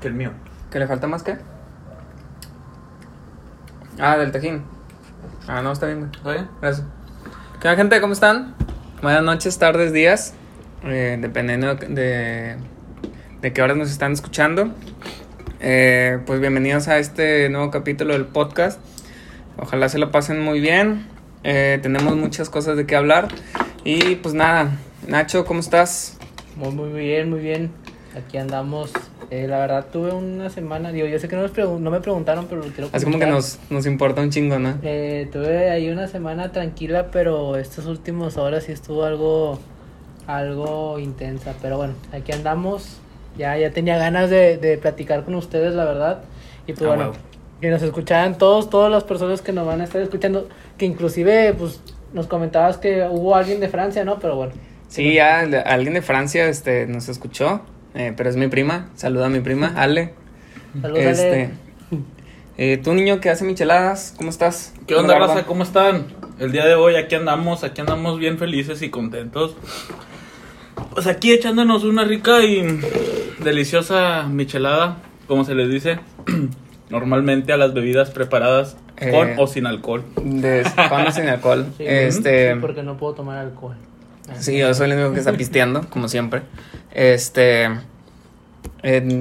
que el mío. ¿Que le falta más qué? Ah, del tajín. Ah, no, está bien, güey. ¿Está bien? Gracias. ¿Qué onda, gente? ¿Cómo están? Buenas noches, tardes, días. eh, dependiendo de, de qué horas nos están escuchando. Eh, pues bienvenidos a este nuevo capítulo del podcast. Ojalá se lo pasen muy bien. Eh, tenemos muchas cosas de qué hablar. Y pues nada, Nacho, ¿cómo estás? Muy, muy bien, muy bien. Aquí andamos. Eh, la verdad, tuve una semana. Digo, yo sé que no, nos no me preguntaron, pero quiero Así como que nos, nos importa un chingo, ¿no? Eh, tuve ahí una semana tranquila, pero estas últimas horas sí estuvo algo. Algo intensa. Pero bueno, aquí andamos. Ya, ya tenía ganas de, de platicar con ustedes, la verdad. Y pues Ah, bueno, huevo. que nos escucharan todos, todas las personas que nos van a estar escuchando. Que inclusive, pues, nos comentabas que hubo alguien de Francia, ¿no? Pero bueno. Sí, ya alguien de Francia este, nos escuchó, eh, pero es mi prima. Saluda a mi prima, Ale. Saludos, Este, Ale. eh, tú, niño que hace micheladas, ¿cómo estás? ¿Qué onda, raza? ¿Cómo están? El día de hoy aquí andamos, aquí andamos bien felices y contentos. Pues aquí echándonos una rica y deliciosa michelada, como se les dice, normalmente a las bebidas preparadas Eh. con o sin alcohol. De pan sin alcohol. Sí, este, sí, porque no puedo tomar alcohol. sí, yo soy el único que está pisteando, como siempre. Este,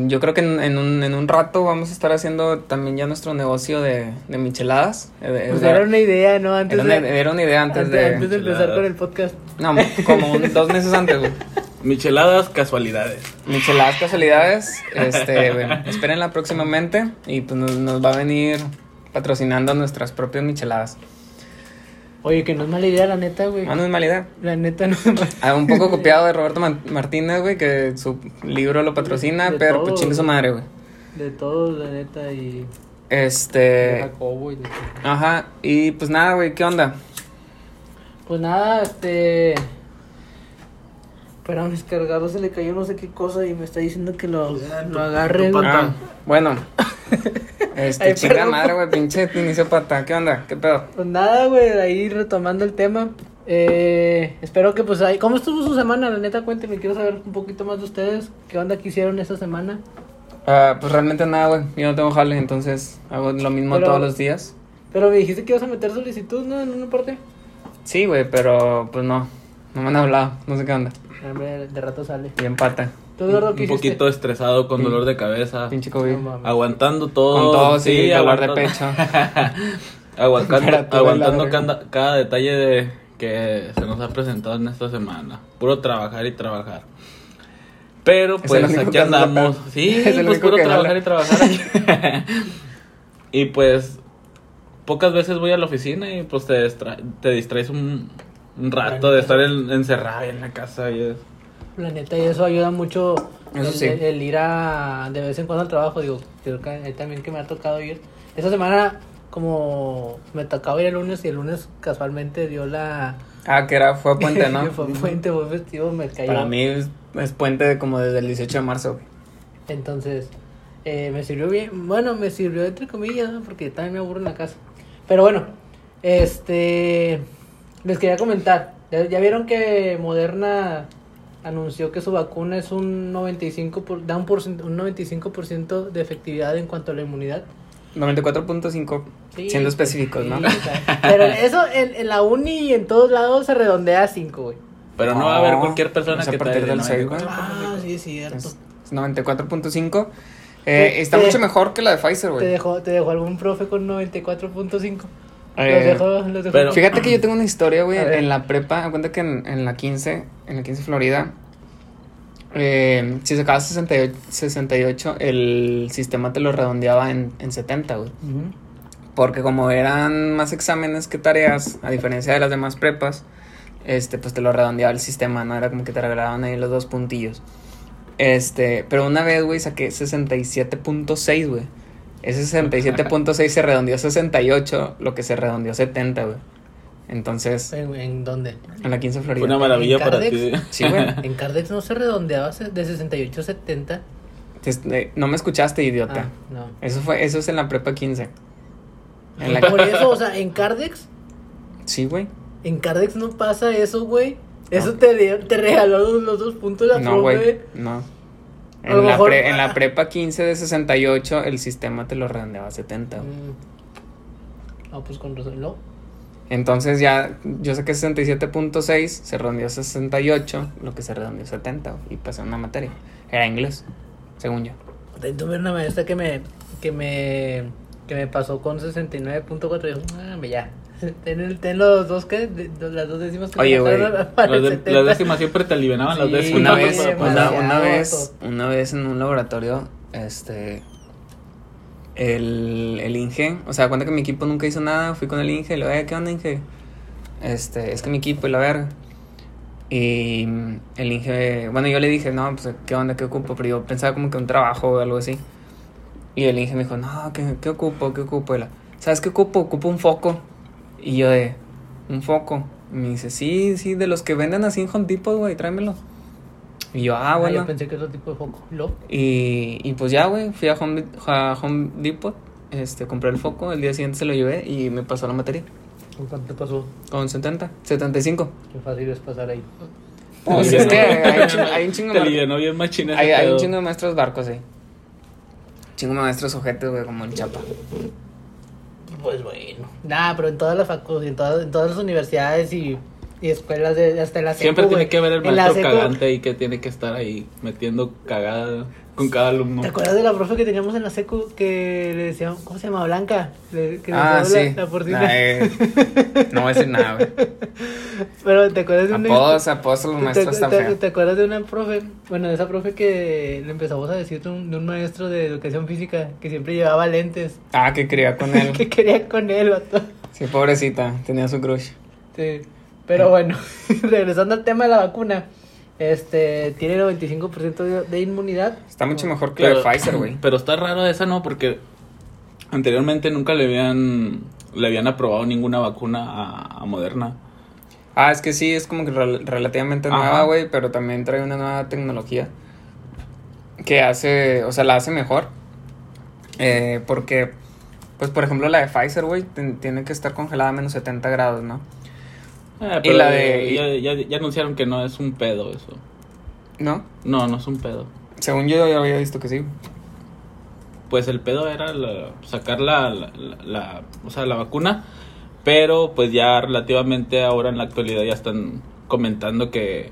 yo creo que en, en un, en un rato vamos a estar haciendo también ya nuestro negocio de, de micheladas. Eh, de- Pues de- era una idea, ¿no? Antes era una, de, era una idea antes antes, de... antes de empezar con el podcast. No, como un- dos meses antes, güey. Micheladas, casualidades. Micheladas casualidades, este, bueno, espérenla próximamente y pues nos, nos va a venir patrocinando nuestras propias micheladas. Oye, que no es mala idea, la neta, güey. Ah, no es mala idea. La neta no es mala Ah, un poco copiado de Roberto Martínez, güey, que su libro lo patrocina, De pero todo, pues chingue su madre, güey. De todos, la neta, y de Este, Jacobo y de todo. ajá, y pues nada, güey, ¿qué onda? Pues nada, este... Pero a mis cargados se le cayó no sé qué cosa y me está diciendo que lo, lo agarre, güey. Ah, bueno. Este, Ay, perdón. madre, güey, pinche inicio pata, ¿qué onda? ¿Qué pedo? Pues nada, güey, ahí retomando el tema. Eh, espero que pues ahí... ¿Cómo estuvo su semana? La neta, cuéntenme, quiero saber un poquito más de ustedes. ¿Qué onda que hicieron esta semana? Ah, pues realmente nada, güey, yo no tengo jale, entonces hago lo mismo Pero- todos los días. Pero me dijiste que ibas a meter solicitud, ¿no? En una parte. Sí, güey, pero pues no, no me han hablado, no sé qué onda. Hombre, de rato sale. Bien pata, ¿Tú, Eduardo, qué Un hiciste? poquito estresado, con Sí. dolor de cabeza, pinche COVID. No aguantando todo. Con todo, sí, dolor de aguantando- pecho. Aguantando, aguantando cada, cada detalle de que se nos ha presentado en esta semana. Puro trabajar y trabajar. Pero pues aquí andamos. Sí, pues puro trabajar y trabajar. y pues pocas veces voy a la oficina y pues te, distra- te distraes un, un rato de estar en- encerrado en la casa. Y es- La neta, y eso ayuda mucho Eso el, sí. el- el ir a de vez en cuando al trabajo. Digo, creo que también que me ha tocado ir. Esta semana, como me tocaba ir el lunes y el lunes casualmente dio la. Ah, que era, fue puente, ¿no? fue puente, fue festivo, me cayó. Para mí es, es puente de como desde el 18 de marzo, güey. Entonces, eh, me sirvió bien. Bueno, me sirvió entre comillas, porque también me aburro en la casa. Pero bueno, este. Les quería comentar. Ya, ya vieron que Moderna anunció que su vacuna es un 95%, por, da un, porcent- un 95% de efectividad en cuanto a la inmunidad. 94.5, Sí, siendo específicos, ¿no? sí, o sea, pero eso en, en la uni y en todos lados se redondea a 5, güey. Pero no va a haber No, cualquier persona es a que partir del seis, güey. Ah, sí, es cierto. Es, es 94.5. Eh, Te- está te- mucho mejor que la de Pfizer, ¿Te güey. dejó, ¿Te dejó algún profe con 94.5? Eh, los dejó, los dejó. pero- Fíjate que yo tengo una historia, güey, en la prepa. Me cuenta que en, en la 15, en la 15 Florida, eh, si sacabas 68, 68, el sistema te lo redondeaba en, en 70, güey. Ujú. Porque como eran más exámenes que tareas, a diferencia de las demás prepas, este, pues te lo redondeaba el sistema, ¿no? Era como que te regalaban ahí los dos puntillos. Este, pero una vez, güey, saqué 67.6, güey. Ese 67.6 se redondeó a 68, lo que se redondeó a 70, güey. Entonces, ¿En, en dónde? en la 15 Fue Florida. una maravilla ¿En para ti. Sí, güey. En Cardex no se redondeaba de 68 a 70. Te- eh, No me escuchaste, idiota. Ah, no. Eso fue, eso es en la prepa 15. En la- Por eso, o sea, en Cardex, Sí, güey. en Cardex no pasa eso, güey. Eso te, dio- te regaló los, los dos puntos la No, güey. No. En la, mejor- pre- en la prepa 15 de 68, el sistema te lo redondeaba a 70. güey. Mm. No, pues con razón. No. Entonces ya, yo saqué 67.6, se redondeó a 68, lo que se redondeó a 70, güey, y pasé una materia. Era inglés, según yo. Tuve una maestra que me, que me, que me pasó con 69.4 y yo, ah, ya. Ten, los dos que, las dos décimas que Oye, güey, Las, el de- 70. las décimas siempre te alivianaban las décimas. Una vez, una, vez, una vez en un laboratorio, este, el, el Inge, o sea, cuenta que mi equipo nunca hizo nada, fui con el Inge le dije, ¿qué onda Inge? Este, es que mi equipo y la verga. Y el Inge, bueno, yo le dije, no, pues, ¿qué onda, qué ocupo? Pero yo pensaba como que un trabajo o algo así. Y el Inge me dijo, no, ¿qué, qué ocupo? ¿Qué ocupo? Y la, ¿Sabes qué ocupo? Ocupo un foco. Y yo de, ¿un foco? Y me dice, sí, sí, de los que venden así en Home Depot, güey, tráemelo. Y yo, ah, Ah, bueno. yo pensé que otro tipo de foco. ¿Lo? Y, y pues ya, güey, fui a Home, a Home Depot, este, compré el foco, el día siguiente se lo llevé y me pasó la materia. ¿Con ¿Cuánto te pasó? Con 70, 75. Qué fácil es pasar ahí. Pues es que hay un chingo, hay un chingo Te de ese hay, hay un chingo de maestros barcos ahí. Chingo de maestros ojetes, güey, como en Chapa. Pues bueno. Nah, pero en todas las facultades, en todas, en todas las universidades y, y escuelas, de, hasta en la secu, Siempre tiene que haber el maestro secu- cagante y que tiene que estar ahí metiendo cagada con cada alumno. ¿Te acuerdas de la profe que teníamos en la secu que le decíamos, ¿cómo se llama? Blanca. Le- que Ah, sí. La, la. Nah, eh, no voy a decir nada, güey. Pero ¿te acuerdas de una Apodos, apodos los ¿Te, maestros están te- feos. te acuerdas de una profe? Bueno, de esa profe que le empezamos a decir de un, de un maestro de educación física que siempre llevaba lentes. Ah, que quería con él. que quería con él, vato. Sí, pobrecita, tenía su crush. Sí. Pero bueno, regresando al tema de la vacuna. Este, tiene 95% de, de inmunidad. Está mucho mejor que la de Pfizer, güey. Pero está raro esa, ¿no? Porque anteriormente nunca le habían le habían aprobado ninguna vacuna a, a Moderna. Ah, es que sí, es como que rel- relativamente Ajá. nueva, güey, pero también trae una nueva tecnología que hace, o sea, la hace mejor. Eh, porque, pues, por ejemplo, la de Pfizer, güey, tiene que estar congelada a menos 70 grados, ¿no? Eh, Y la de- ya, ya- ya anunciaron que no es un pedo eso. ¿No? No, no es un pedo. Según yo ya había visto que sí. Pues el pedo era la- sacar la, la, o sea, la vacuna, pero pues ya relativamente ahora en la actualidad ya están comentando que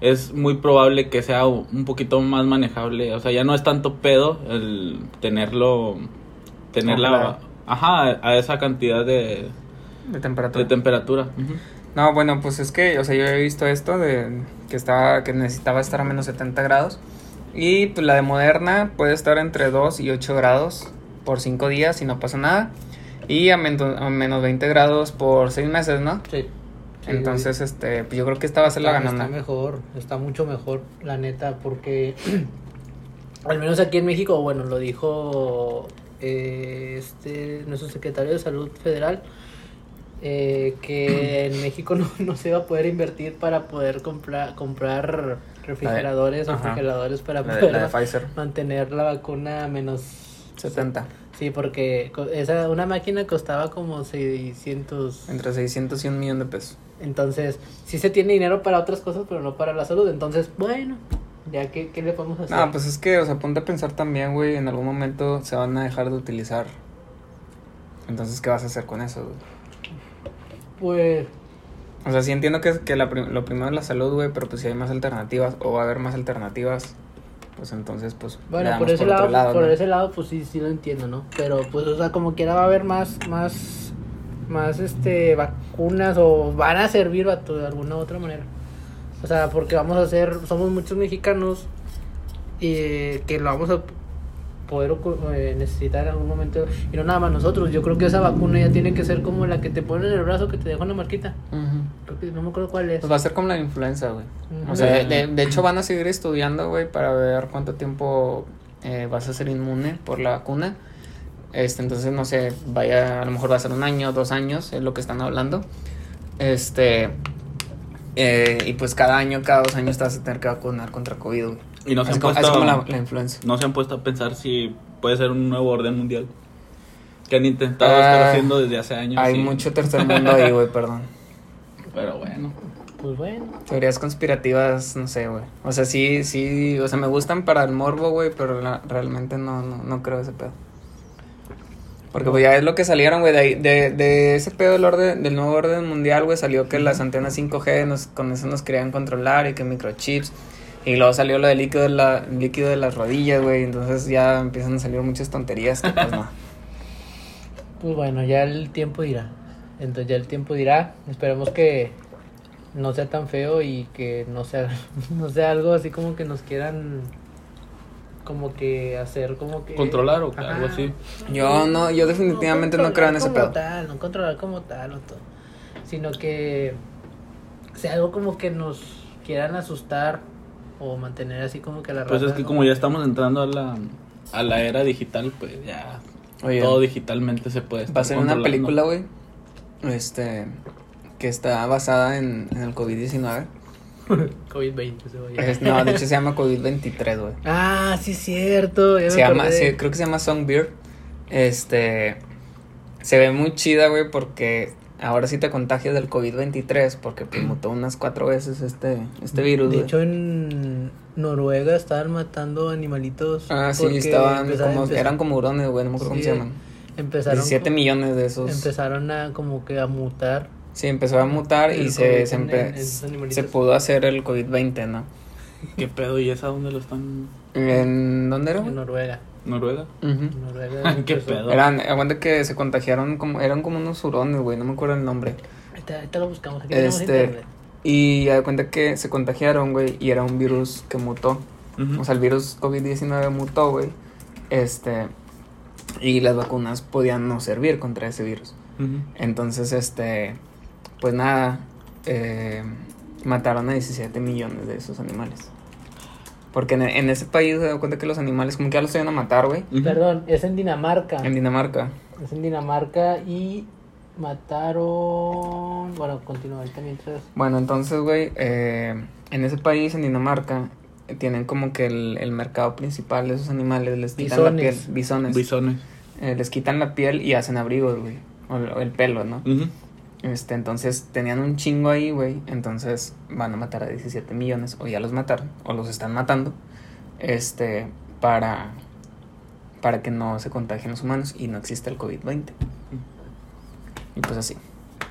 es muy probable que sea un poquito más manejable, o sea, ya no es tanto pedo el tenerlo, tenerla, ajá, a esa cantidad de, De temperatura. de temperatura. No, bueno, pues es que, o sea, yo he visto esto de que estaba, que necesitaba estar a menos 70 grados. Y pues la de Moderna puede estar entre 2 y 8 grados por 5 días y no pasa nada. Y a, men- a menos 20 grados por 6 meses, ¿no? Sí. Sí, Entonces, este, pues yo creo que esta va a ser la ganona. está mejor, está mucho mejor, la neta, porque al menos aquí en México, bueno, lo dijo eh, este nuestro secretario de Salud Federal, eh, que en México no, no se va a poder invertir para poder comprar comprar refrigeradores o refrigeradores para La de, poder la de Pfizer, mantener la vacuna a menos 70. Sí, porque esa una máquina costaba como 600 Entre 600 y un millón de pesos. entonces, sí se tiene dinero para otras cosas, pero no para la salud. Entonces, bueno, ya que qué le podemos hacer. No, pues es que, o sea, ponte a pensar también, güey, en algún momento se van a dejar de utilizar. Entonces, ¿qué vas a hacer con eso, güey? Pues, O sea, sí entiendo que, que la lo primero es la salud, güey, pero pues si hay más alternativas o va a haber más alternativas, pues entonces, pues. bueno, por ese lado, por ¿no? ese lado, pues sí, sí lo entiendo, ¿no? Pero, pues, o sea, como quiera va a haber más, más, más, este, vacunas o van a servir vato, de alguna u otra manera. O sea, porque vamos a hacer, somos muchos mexicanos y eh, que lo vamos a poder eh, necesitar en algún momento. Y no nada más nosotros, yo creo que esa vacuna ya tiene que ser como la que te ponen en el brazo que te deja una marquita. Creo que no me acuerdo cuál es. Pues va a ser como la influenza, güey. O sea, de, de- de hecho van a seguir estudiando, güey, para ver cuánto tiempo eh, vas a ser inmune por la vacuna. Este, entonces, no sé, vaya, a lo mejor va a ser un año, dos años, es lo que están hablando. Este, eh, y pues cada año, cada dos años te vas a tener que vacunar contra COVID, güey. Y no se, han como, puesto, como la, la influenza. no se han puesto a pensar si puede ser un nuevo orden mundial. Que han intentado Ah, estar haciendo desde hace años. Hay y- mucho tercer mundo ahí, güey, perdón. Pero bueno. Pues bueno. Teorías conspirativas, no sé, güey. O sea, sí, sí, o sea, me gustan para el morbo, güey, pero la- realmente no, no, no creo ese pedo. Porque pues ya es lo que salieron, güey, de, ahí- de, de ese pedo del, orden, del nuevo orden mundial, güey, salió que las antenas 5G nos, con eso nos querían controlar y que microchips. Y luego salió lo del líquido de, la, líquido de las rodillas, güey, entonces ya empiezan a salir muchas tonterías que pues no. Pues bueno, ya el tiempo dirá. Entonces ya el tiempo dirá. Esperemos que no sea tan feo y que no sea, no sea algo así como que nos quieran como que hacer como que Controlar o Ajá. algo así. Yo no, yo definitivamente no, creo en ese controlar pedo. como Tal, no controlar como tal o todo. Sino que sea algo como que nos quieran asustar o mantener así como que la Pues es que como ya estamos entrando a la, a la era digital, pues ya Oye, todo digitalmente se puede estar Va a ser una película, güey. Este. Que está basada en, en el COVID-19. COVID-20 se Es- No, de hecho se llama COVID-23, güey. Ah, sí es cierto. ya Se llama, sí, creo que se llama Songbird. Este. Se ve muy chida, güey, porque ahora sí te contagias del COVID-23, porque pues mutó unas cuatro veces este, este virus, De hecho, en Noruega estaban matando animalitos. Ah, sí, porque estaban empezaron- como, eran como hurones, güey, no me acuerdo Sí, cómo se llaman. Empezaron, 17 millones de esos. empezaron a como que a mutar. Sí, empezó a mutar y se, se, empe- se pudo hacer el COVID-20, ¿no? ¿Qué pedo? ¿Y esa dónde lo están? ¿En dónde era? En? ¿Noruega? ¿Noruega? En Noruega ¿Qué pedo? Eran, aguanta que se contagiaron como, eran como unos hurones, güey, no me acuerdo el nombre. Ahorita, ahorita lo buscamos. Aquí tenemos Este, internet. y ya de cuenta que se contagiaron, güey, y era un virus que mutó. O sea, el virus COVID-19 mutó, güey. Este, y las vacunas podían no servir contra ese virus. Entonces, este, pues nada, eh, mataron a 17 millones de esos animales. Porque en, en ese país se da cuenta que los animales como que ya los iban a matar, güey. Perdón, es en Dinamarca. En Dinamarca. Es en Dinamarca y mataron. Bueno, continúa ahorita mientras. Bueno, entonces, güey, eh, en ese país, en Dinamarca, tienen como que el, el mercado principal de esos animales, les quitan la piel, Bisones. bisones. Eh, les quitan la piel y hacen abrigos, güey, o, el- o el pelo, ¿no? Ujú. Este, entonces tenían un chingo ahí, güey, entonces van a matar a 17 millones, o ya los mataron, o los están matando, este, para, para que no se contagien los humanos y no exista el COVID-20. Y pues así,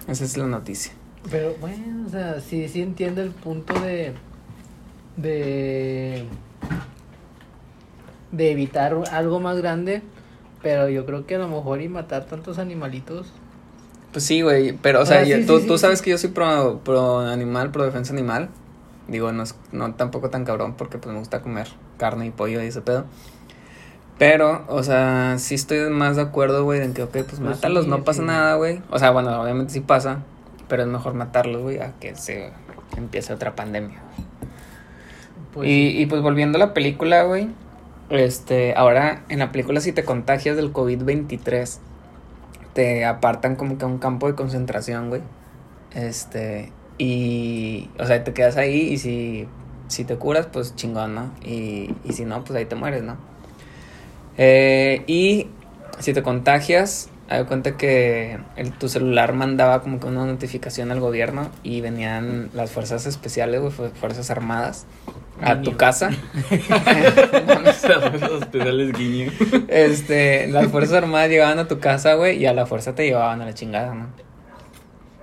esa es la noticia. Pero bueno, o sea, sí, sí entiendo el punto de. de. de evitar algo más grande. Pero yo creo que a lo mejor y matar tantos animalitos. Pues sí, güey, pero o sea, Ah, sí, yo- sí, tú, sí, tú sabes que yo soy pro, pro animal, pro defensa animal. Digo, no es no tampoco tan cabrón porque pues me gusta comer carne y pollo y ese pedo. Pero, o sea, sí estoy más de acuerdo, güey, en que, ok, pues, Pues mátalos, sí, no pasa sí. nada, güey. O sea, bueno, obviamente sí pasa, pero es mejor matarlos, güey, a que se empiece otra pandemia. Pues y, y pues volviendo a la película, güey. Este, ahora en la película si te contagias del COVID-23, te apartan como que a un campo de concentración, güey. Este, y, o sea, te quedas ahí y si, si te curas, pues chingón, ¿no? Y, y si no, pues ahí te mueres, ¿no? Eh, y si te contagias, haz cuenta que el- tu celular mandaba como que una notificación al gobierno y venían las fuerzas especiales, güey, fu- fuerzas armadas, a tu Guiño. casa. Esos especiales guiño. este, las fuerzas armadas llegaban a tu casa, güey, y a la fuerza te llevaban a la chingada, ¿no?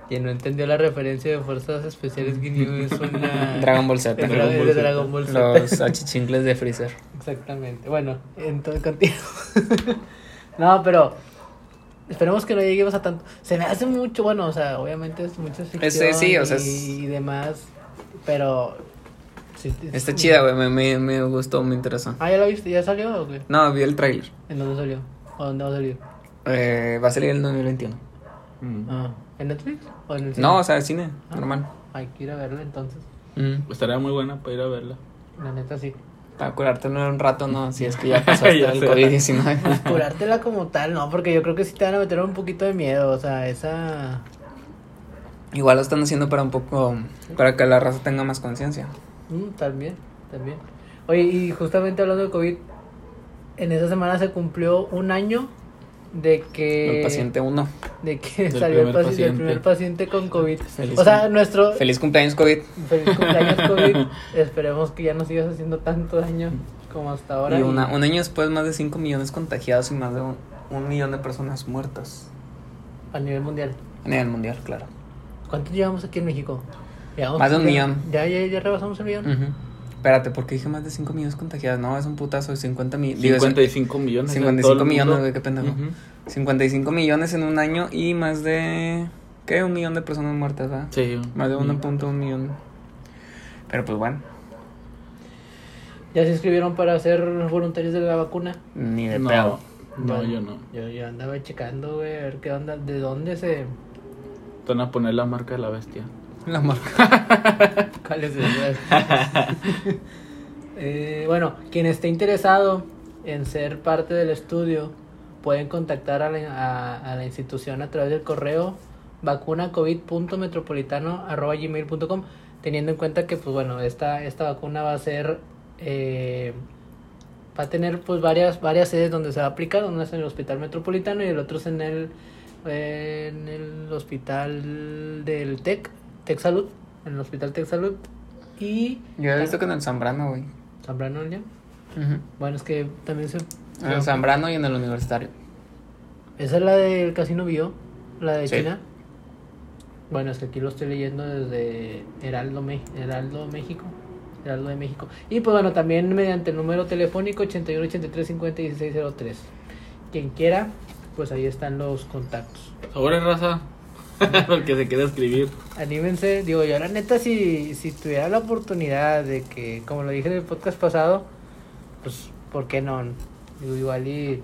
Quien no entendió la referencia de Fuerzas Especiales Guineo es una. Dragon Ball Z. Dragon Ball Z. Dragon Ball Z. Los achichincles de Freezer. Exactamente. Bueno, entonces contigo. no, pero esperemos que no lleguemos a tanto. Se me hace mucho, bueno, o sea, obviamente es mucha ficción Ese sí, o sea, y, es- y demás, pero sí, es- Está chida, güey, me, me, me gustó, me interesó. Ah, ¿ya la viste? ¿Ya salió o qué? No, vi el tráiler. ¿En dónde salió? ¿O dónde va a salir? Eh, va a salir en el 2021. Mm. Ah, ¿En Netflix? ¿O en el cine? No, o sea, el cine, Ah, normal. Hay que ir a verla entonces. Mm. Estaría muy buena para ir a verla. La neta sí. Para curártelo en un rato, no, si es que ya pasó Ya el sé. COVID-19. Curártela como tal, no, porque yo creo que sí te van a meter un poquito de miedo, o sea, esa... Igual lo están haciendo para un poco, para que la raza tenga más conciencia. Mm, también, también. Oye, y justamente hablando de COVID, en esa semana se cumplió un año de que El paciente 1. de que Del salió el, primer paci- el paciente. primer paciente con COVID. Feliz o sea, nuestro Feliz cumpleaños, COVID. feliz cumpleaños COVID. Esperemos que ya no sigas haciendo tanto daño como hasta ahora. Y una, un año después, más de 5 millones contagiados y más de un, un millón de personas muertas. a nivel mundial. A nivel mundial, claro. ¿Cuántos llevamos aquí en México? Llevamos- Más de un ya- millón. Ya, ya, ya rebasamos el millón. Ujú. Espérate, ¿por qué dije más de 5 millones contagiados? No, es un putazo de 50 millones. 55 millones. en 55 todo el millones, güey, qué pendejo. Ujú. 55 millones en un año y más de. ¿Qué? Un millón de personas muertas, ¿verdad? Sí. Más de 1.1 millón. Pero pues bueno, ¿Ya se inscribieron para ser voluntarios de la vacuna? ni de No, pedo. no, yo no. Yo, yo andaba checando, güey, a ver qué onda, de dónde se... Te van a poner la marca de la bestia. La marca. ¿Cuál es el- Eh, bueno, quien esté interesado en ser parte del estudio, pueden contactar a la, a- a la institución a través del correo vacunacovid.metropolitano.gmail.com teniendo en cuenta que, pues bueno, esta, esta vacuna va a ser... eh, va a tener pues varias varias sedes donde se va a aplicar, una es en el Hospital Metropolitano y el otro es en el en el Hospital del TEC, TEC Salud, en el Hospital TEC Salud y Yo he visto que en el Zambrano, güey. Zambrano ya. Ujú. Bueno, es que también se En el Zambrano y en el Universitario. Esa es la del Casino Bio, la de Sí. China. Bueno, es que aquí lo estoy leyendo desde Heraldo, Me- Heraldo México. Heraldo de México. Y pues bueno, también mediante el número telefónico 81 83 50 1603. Quien quiera, pues ahí están los contactos. Sobre raza. Porque se quiere escribir. Anímense, digo yo, la neta, si, si tuviera la oportunidad de que, como lo dije en el podcast pasado, pues, ¿por qué no? Digo, igual y.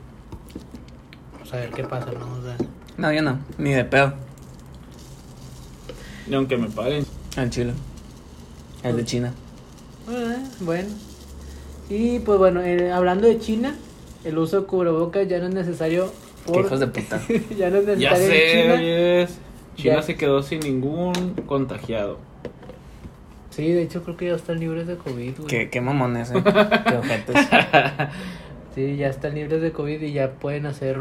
Pues a ver qué pasa, ¿no? O sea, No, yo no. Ni de pedo. Y aunque me paguen. El chile. El de China. Eh, bueno. Y pues bueno, eh, hablando de China, el uso de cubrebocas ya no es necesario Qué por... hijos de puta. ya no es necesario Ya en sé, China. oyes. China Ya. se quedó sin ningún contagiado. Sí, de hecho creo que ya están libres de COVID, güey. Qué, qué mamones, eh. Qué. Sí, ya están libres de COVID y ya pueden hacer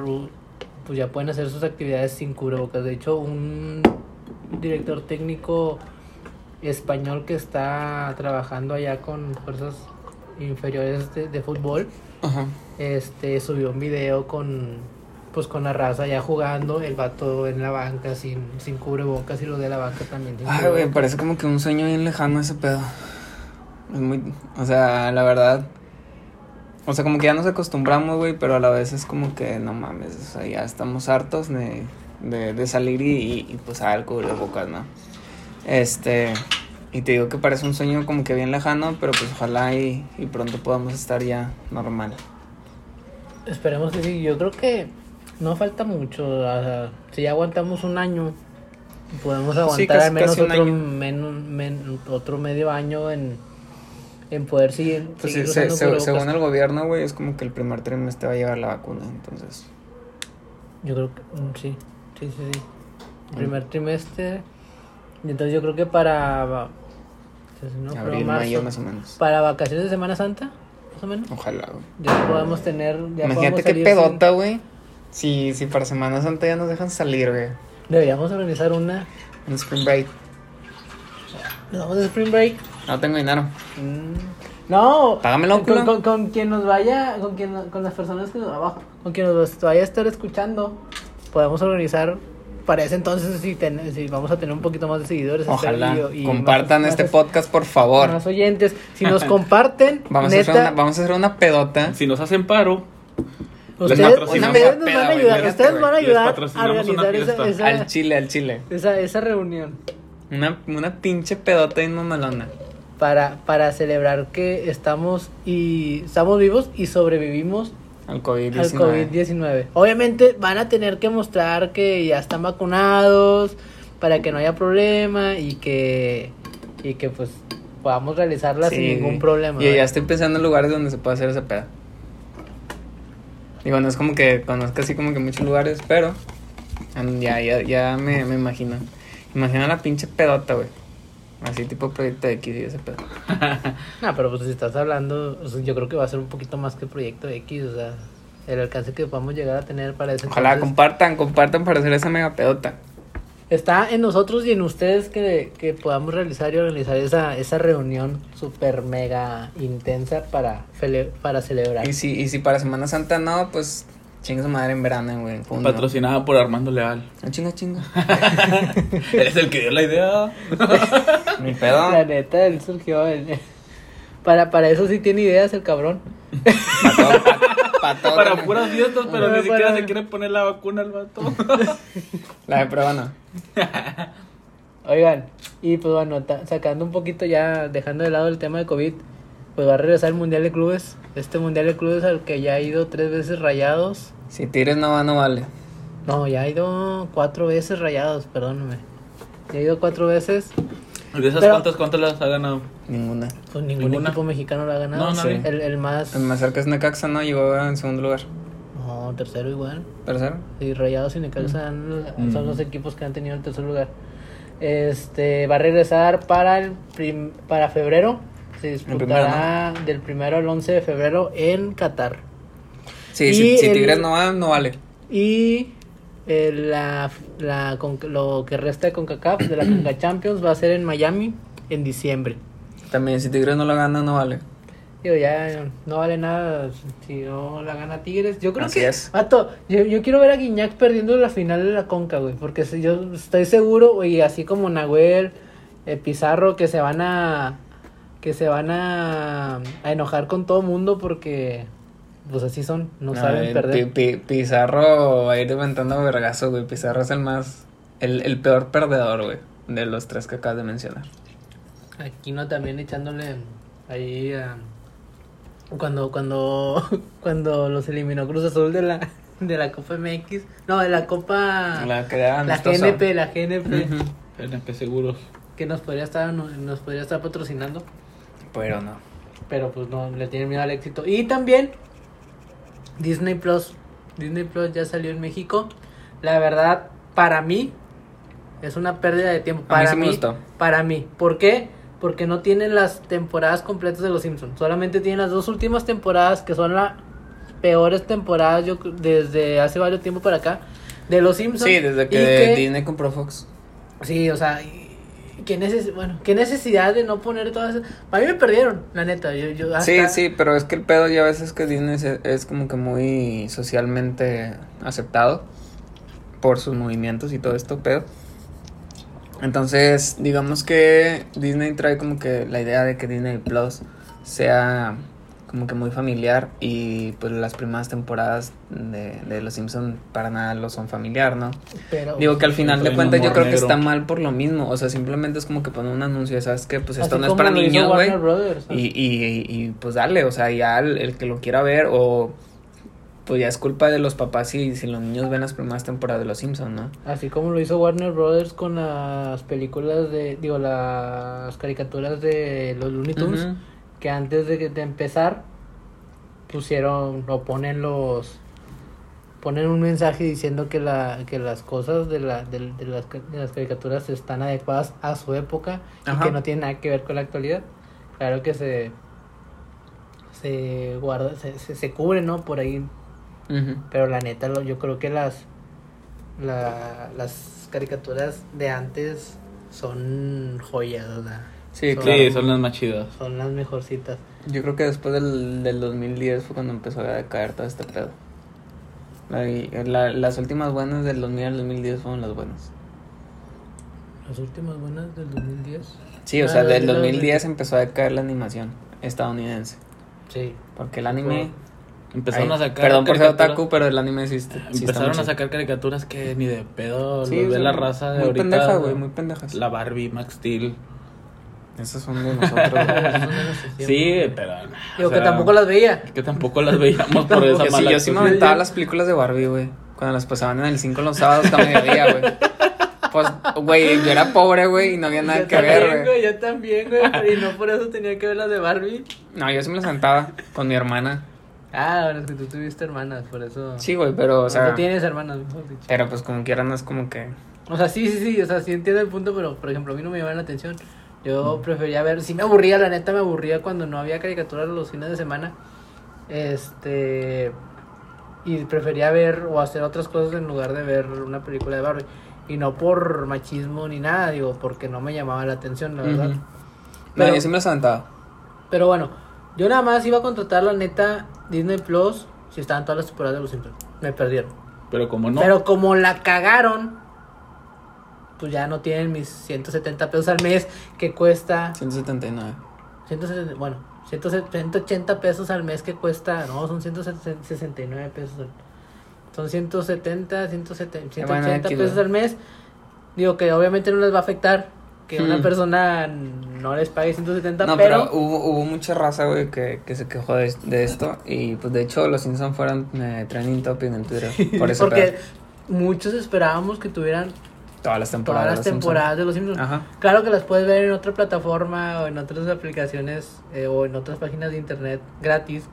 pues ya pueden hacer sus actividades sin cubrebocas. De hecho, un director técnico español que está trabajando allá con fuerzas inferiores de, de fútbol, Ajá. este subió un video con pues con la raza ya jugando, el vato en la banca sin, sin cubrebocas y los de la banca también Ay, güey, parece como que un sueño bien lejano ese pedo. Es muy. O sea, la verdad. O sea, como que ya nos acostumbramos, güey, pero a la vez es como que no mames. O sea, ya estamos hartos de, de, de salir y, y, y, pues a el cubrebocas, ¿no? Este. Y te digo que parece un sueño como que bien lejano, pero pues ojalá y, y pronto podamos estar ya normal. Esperemos que sí, yo creo que no falta mucho. o sea, si ya aguantamos un año, podemos aguantar casi- al menos otro, men- men- otro medio año en, en poder seguir. Pues seguir sí, se- según el gobierno, güey, es como que el primer trimestre va a llegar la vacuna, entonces. Yo creo que mm, sí, sí, sí, sí. Primer trimestre. Y entonces yo creo que para. no, abril, marzo, mayo, más o menos. Para vacaciones de Semana Santa, más o menos. Ojalá, güey. Ya podemos tener. Ya Imagínate qué pedota, güey. Si, si para Semana Santa ya nos dejan salir, güey. Deberíamos organizar una. En Spring Break. Nos vamos de Spring Break. No tengo dinero. Mm, No, Págamelo, con, con, con quien nos vaya, con quien con las personas que nos abajo, con quien nos vaya a estar escuchando, podemos organizar para ese entonces si, ten- si vamos a tener un poquito más de seguidores. Ojalá. y- y Compartan más- este más- podcast, por favor. Más oyentes, si nos comparten, Vamos a, neta, hacer una, vamos a hacer una pedota. Si nos hacen paro, ustedes, nos van a ayudar, ustedes van a ayudar a organizar esa, esa, Al chile, al chile. esa, esa reunión. Una, una pinche pedota y mamalona. Para, para celebrar que estamos y estamos vivos y sobrevivimos Al COVID-19. al COVID-19. Obviamente van a tener que mostrar que ya están vacunados para que no haya problema y que y que pues podamos realizarla Sí, sin ningún problema. Y ya ¿verdad? estoy pensando en lugares donde se puede hacer esa peda. Digo, no es como que conozca así como que muchos lugares, pero ya, ya, ya me, me imagino. Imagina la pinche pedota, güey. Así tipo proyecto X y ese pedo. No, pero pues si estás hablando, o sea, yo creo que va a ser un poquito más que Proyecto X, o sea, el alcance que podamos llegar a tener para ese Ojalá entonces. compartan, compartan para hacer esa mega pedota. Está en nosotros y en ustedes que, que podamos realizar y organizar esa, esa reunión super mega intensa para, para celebrar. Y si, y si para Semana Santa no, pues chinga su madre en verano, güey. en. Patrocinada por Armando Leal. Ah, chinga, chinga. Eres el que dio la idea. Mi pedo. La neta, él surgió. en- Para, para eso sí tiene ideas el cabrón. Para puras fiestas, pero ni siquiera se quiere poner la vacuna al vato. La de prueba no. Oigan, y pues bueno, sacando un poquito ya, dejando de lado el tema de COVID, pues va a regresar el Mundial de Clubes. Este Mundial de Clubes al que ya ha ido tres veces rayados. Si Tigres no va, no vale. No, ya ha ido cuatro veces rayados, perdóname. Ya ha ido cuatro veces. ¿De esas Pero- cuántas, cuántas las ha ganado? Ninguna. Pues ningún Ninguna. equipo mexicano lo ha ganado. No, nadie. el, el más. El más cerca es Necaxa, ¿no? Llegó en segundo lugar. No, tercero igual. Tercero. Y Rayados y Necaxa han- son los equipos que han tenido el tercer lugar. Este va a regresar para el prim- para febrero. Se disputará del primero al 11 de febrero en Qatar. Sí, Y si, si el- Tigres no va, no vale. Y eh, la, la con- lo que resta de CONCACAF, de la CONCA Champions, va a ser en Miami en diciembre. También, si Tigres no la gana, no vale. Digo, ya no vale nada si no la gana Tigres. Yo creo Así que. es. Yo, yo quiero ver a Guiñac perdiendo la final de la Conca, güey. Porque si- yo estoy seguro, güey, así como Nahuel, eh, Pizarro, que se van a. Que se van a, a enojar con todo mundo porque. Pues así son, no saben ver, perder. Pi- Pi- Pizarro va a ir levantando vergazo, güey. Pizarro es el más. El, el peor perdedor, güey. De los tres que acabas de mencionar. Aquino también echándole ahí a. Cuando, cuando, cuando los eliminó Cruz Azul de la, de la Copa MX. No, de la Copa. La era La. GNP, la GNP. Ujú. PNP seguros. Que nos podría estar, nos, podría estar patrocinando. Pero no. Pero pues no, le tienen miedo al éxito. Y también Disney Plus. Disney Plus ya salió en México. La verdad, para mí, es una pérdida de tiempo. A mí Para sí me mí, gustó. para mí. ¿Por qué? Porque no tienen las temporadas completas de Los Simpsons. Solamente tienen las dos últimas temporadas que son las peores temporadas yo desde hace varios tiempo para acá de Los Simpsons. Sí, desde que, Disney compró Fox. Sí, o sea, ¿qué, neces bueno, qué necesidad de no poner todas esas... A mí me perdieron, la neta. Yo, yo hasta- Sí, sí, pero es que el pedo ya a veces que Disney es, es como que muy socialmente aceptado por sus movimientos y todo esto, pedo. Entonces, digamos que Disney trae como que la idea de que Disney Plus sea como que muy familiar y pues las primeras temporadas de, de Los Simpson para nada lo son familiar, ¿no? Pero, Digo que al final de cuentas yo creo que está mal por lo mismo, o sea, simplemente es como que poner un anuncio, ¿sabes qué? Pues esto así no es para niños, güey. Y, y, y, pues dale, o sea, ya el, el que lo quiera ver o pues ya es culpa de los papás si, si los niños ven las primeras temporadas de Los Simpsons, ¿no? Así como lo hizo Warner Brothers con las películas de, digo, las caricaturas de los Looney Tunes, que antes de, de empezar pusieron o ponen los ponen un mensaje diciendo que la que las cosas de la de, de las, de las caricaturas están adecuadas a su época y que no tienen nada que ver con la actualidad. Claro que se se guarda se, se, se cubre, ¿no? Por ahí Pero la neta, lo- yo creo que las la- las caricaturas de antes son joyas, sea, Sí, Son- claro. Sí, son las más chidas. son las mejorcitas. Yo creo que después del, del 2010 fue cuando empezó a caer todo este pedo. La- la- las últimas buenas del 2000 al 2010 fueron las buenas. Las últimas buenas del 2010. Sí, o Ah, sea, del de los- 2010 empezó a caer la animación estadounidense. Sí. Porque el anime... Empezaron Ay, a sacar. Perdón por ser otaku, pero el anime está- sí Empezaron a sacar caricaturas que ni de pedo Sí, sea, la raza de muy ahorita. pendeja, güey, muy pendejas. La Barbie, Max Steel. Esas son de nosotros. Sí, pero. Digo o que sea, tampoco las veía. Que tampoco las veíamos por esa Yo sí, mala yo sí me aventaba las películas de Barbie, güey. Cuando las pasaban en el 5 los sábados a mediodía, güey. Pues, güey, yo era pobre, güey, y no había nada yo que también, ver, güey. Yo también, güey. Y no por eso tenía que ver las de Barbie. No, yo sí me las sentaba con mi hermana. Ah, bueno, es que tú tuviste hermanas, por eso. Sí, güey, pero, o No, sea... tú tienes hermanas, mejor dicho. Pero pues como quiera no es como que... O sea, sí, sí, sí, o sea, sí entiendo el punto, pero por ejemplo, a mí no me llamaba la atención. Yo prefería ver, sí me aburría, la neta me aburría cuando no había caricaturas los fines de semana. Este. Y prefería ver o hacer otras cosas en lugar de ver una película de Barbie. Y no por machismo ni nada, digo, porque no me llamaba la atención, la verdad. Ujú. No, Pero- yo sí me los aventaba. Pero bueno, yo nada más iba a contratar la neta Disney Plus si estaban todas las temporadas de Los Simpsons. Me perdieron. Pero como no. Pero como la cagaron, pues ya no tienen mis 170 pesos al mes que cuesta 179. 170, bueno, 170, 180 pesos al mes que cuesta, no, son 169 pesos. al- Son 170, 170, Eh, bueno, 180 aquí pesos al mes. Digo que obviamente no les va a afectar que una Hmm. persona no les pague 170, No, pero, pero, hubo, hubo mucha raza, güey, que, que se quejó de, de esto. Y pues de hecho, los Simpsons fueron eh, trending topic en Twitter. Por eso, porque muchos esperábamos que tuvieran todas las temporadas. todas las de los temporadas de los Simpsons. Ajá. Claro que las puedes ver en otra plataforma o en otras aplicaciones eh, o en otras páginas de internet gratis,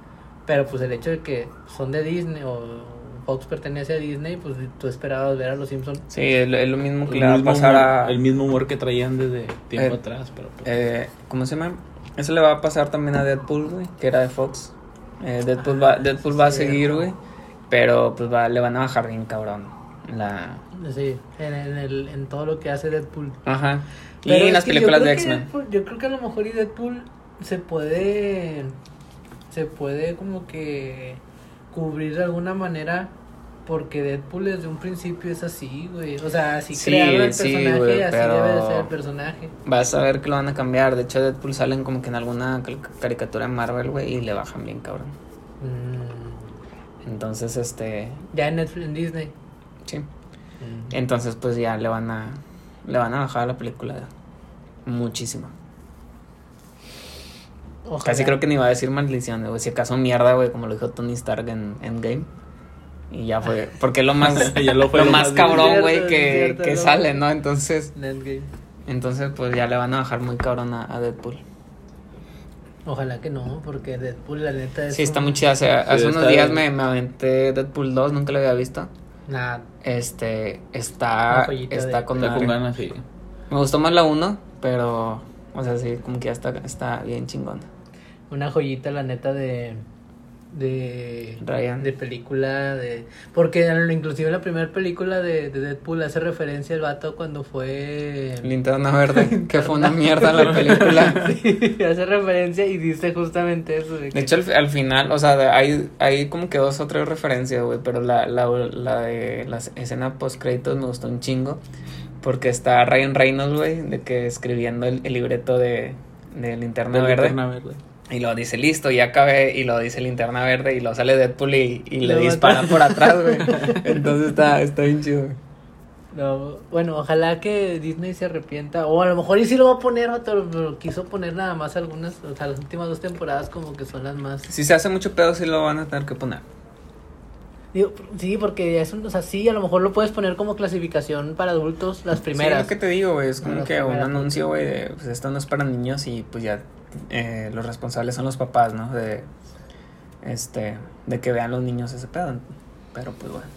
pero pues el hecho de que son de Disney o Fox pertenece a Disney, pues tú esperabas ver a los Simpsons. Sí, es, lo- es lo mismo que el, le va a mismo pasar humor, a. el mismo humor que traían desde tiempo Eh, atrás. Pero pues, eh, ¿Cómo se llama? Eso le va a pasar también a Deadpool, güey, que era de Fox. Eh, Deadpool va, Deadpool va a seguir, güey. Pero pues va, le van a bajar bien cabrón. La. Sí, en, en el, en todo lo que hace Deadpool. Ajá. Y Pero en es las películas de X-Men. Yo creo que a lo mejor y Deadpool se puede. Se puede como que cubrir de alguna manera. Porque Deadpool desde un principio es así, güey. O sea, así Sí, crearon el sí, personaje, así debe de ser el personaje. Vas a ver que lo van a cambiar. De hecho, Deadpool salen como que en alguna caricatura de Marvel, güey, y le bajan bien cabrón. Mm, Entonces, este. ya en Netflix, en Disney. Sí. Entonces, pues ya le van a. Le van a bajar a la película. Muchísimo. Ojalá. Casi creo que ni iba a decir maldición, güey. Si acaso mierda, güey, como lo dijo Tony Stark en Endgame. Y ya fue. Porque es lo más. Ya lo fue lo lo más más cabrón, güey, que, cierto, que ¿no? sale, ¿no? Entonces. Endgame. Entonces, pues ya le van a bajar muy cabrón a, a Deadpool. Ojalá que no, porque Deadpool, la neta es. Sí, está un- muy chida. O sea, hace unos días me, me aventé Deadpool 2, nunca lo había visto. Nah, Este, está, está de- con está con ganas, sí. Me gustó más la 1, pero, o sea, sí, como que ya está, está bien chingona. Una joyita, la neta, de. De. Ryan. De película. de Porque inclusive en la primera película de, de Deadpool hace referencia el vato cuando fue. Linterna Verde, que fue una mierda la película. Sí, hace referencia y dice justamente eso. De, De que- hecho, al, al final, o sea, de- hay, hay como que dos o tres referencias, güey, pero la, la, la de la escena post créditos me gustó un chingo. Porque está Ryan Reynolds, güey, de que escribiendo el, el libreto de, de Linterna De Verde. Linterna Verde. Y lo dice listo, ya acabé. Y lo dice Linterna Verde. Y lo sale Deadpool y, y le dispara por atrás, güey. Entonces está, está bien chido. güey. No, bueno, ojalá que Disney se arrepienta. O a lo mejor y sí lo va a poner, pero, pero quiso poner nada más algunas. O sea, las últimas dos temporadas como que son las más. Si se hace mucho pedo, sí lo van a tener que poner. Digo, sí, porque es un, o sea, sí, a lo mejor lo puedes poner como clasificación para adultos, las Sí, primeras. lo que te digo, güey. Es como que un anuncio, güey, de pues esto no es para niños y pues ya eh, los responsables son los papás, ¿no? De, este, de que vean los niños ese pedo. Pero pues bueno.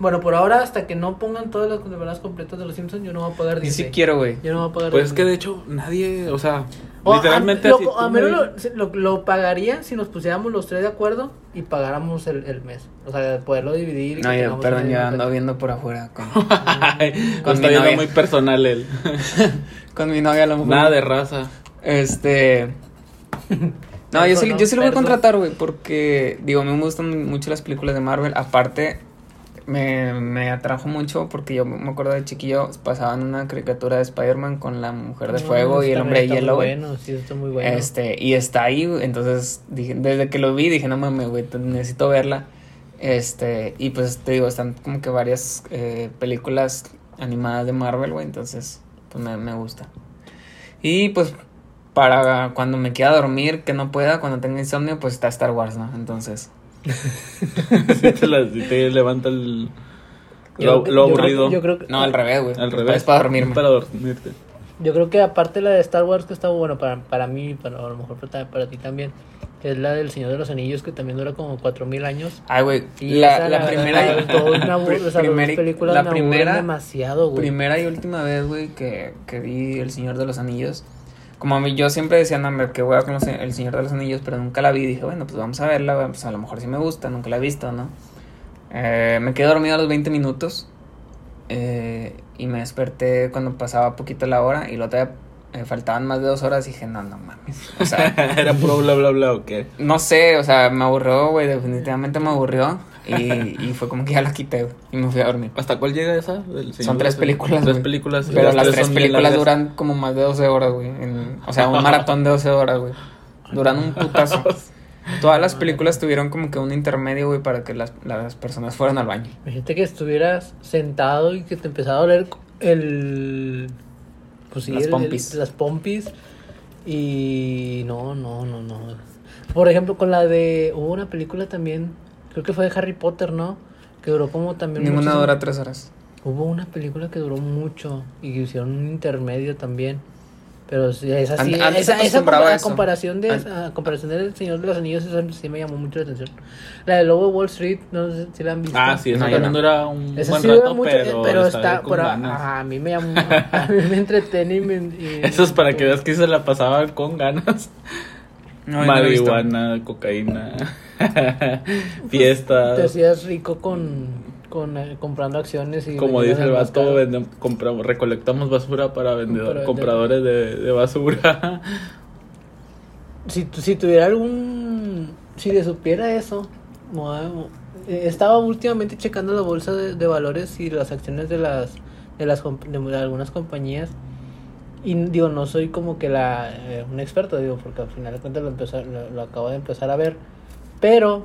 Bueno, por ahora, hasta que no pongan todas las temporadas completas de los Simpsons, yo no voy a pagar Y Disney. sí quiero, güey. Yo no voy a pagar Pues es que de hecho nadie, o sea, O a- literalmente lo- así a menos me- lo, lo, lo pagaría si nos pusiéramos los tres de acuerdo y pagáramos el, el mes. O sea, poderlo dividir. y No, yo, perdón, yo ando viendo por afuera con, Con lo está mi viendo novia. muy personal él. con mi novia a lo mejor. Nada de raza. Este. No, yo sí, yo sí lo voy a contratar, güey, porque, digo, me gustan mucho las películas de Marvel. Aparte, me, me atrajo mucho porque yo me acuerdo de chiquillo, pasaban una caricatura de Spider-Man con la mujer de No, fuego y el hombre de hielo. Bueno, sí, está muy bueno. Este, y está ahí, entonces, dije, desde que lo vi, dije, no mames, güey, necesito verla. Este, y pues te digo, están como que varias eh, películas animadas de Marvel, güey, entonces, pues me, me gusta. Y pues, para cuando me quiera dormir, que no pueda, cuando tenga insomnio, pues está Star Wars, ¿no? Entonces, Sí te, la- te levanta el, Yo- lo, aburrido. Yo creo que, no, al revés, güey. Al revés. Es para dormirme. Para dormirte. yo creo que aparte la de Star Wars que está bueno para, para mí, para, a lo mejor para, para ti también, que es la del Señor de los Anillos que también dura como cuatro mil años. Ay, güey, Y la, esa, la verdad, primera... bu- o sea, las primera- películas la primera- demasiado, güey. Primera y última vez, güey, que, que vi El Señor de los Anillos. Como a mí, yo siempre decía, no, hombre, que voy a con los- El Señor de los Anillos, pero nunca la vi. Dije, bueno, pues vamos a verla, pues a lo mejor sí me gusta, nunca la he visto, ¿no? Eh, me quedé dormido a los 20 minutos eh, y me desperté cuando pasaba poquito la hora y luego todavía eh, faltaban más de dos horas y dije, no, no mames. O sea, Era puro bla bla bla o qué. no sé, o sea, me aburrió, güey, definitivamente me aburrió. Y, y fue como que ya la quité, y me fui a dormir. ¿Hasta cuál llega esa? Son tres películas, Tres películas. Pero las tres películas duran como más de 12 horas, güey. O sea, un maratón de 12 horas, güey. Duran un putazo. Todas las películas tuvieron como que un intermedio, güey, para que las, las personas fueran al baño. Imagínate que estuvieras sentado y que te empezara a doler el. Pues sí, Las el- el- pompis. las pompis. Y. No, no, no, no. Por ejemplo, con la de. Hubo una película también. Creo que fue de Harry Potter, ¿no? Que duró como también. Ninguna muchísimo- dura 3 horas. Hubo una película que duró mucho. Y que hicieron un intermedio también. Pero sí, esa sí. An- esa, esa acostumbraba compa- a a eso. comparación, de, An- a comparación del Señor de los Anillos, esa sí me llamó mucho la atención. La de Lobo de Wall Street, no sé si la han visto. Ah, sí, esa No, también no. dura un Esa buen sí dura rato, mucho, pero, eh, pero está, pero, ajá, a mí me llamó, a mí me entretiene y me... y- Eso es para que veas que se la pasaban con ganas. No, no. Marihuana, cocaína, Te fiestas. hacías rico con, con eh, comprando acciones y... Como dice el vato, compramos, recolectamos basura para vendedor- Para compradores de, de basura. Si, tu- si tuviera algún... Si le supiera eso... eh, Estaba últimamente checando la bolsa de, de valores y las acciones de las de las de algunas compañías y digo no soy como que la eh, un experto digo porque al final de cuentas lo, empezar- lo, lo acabo de empezar a ver pero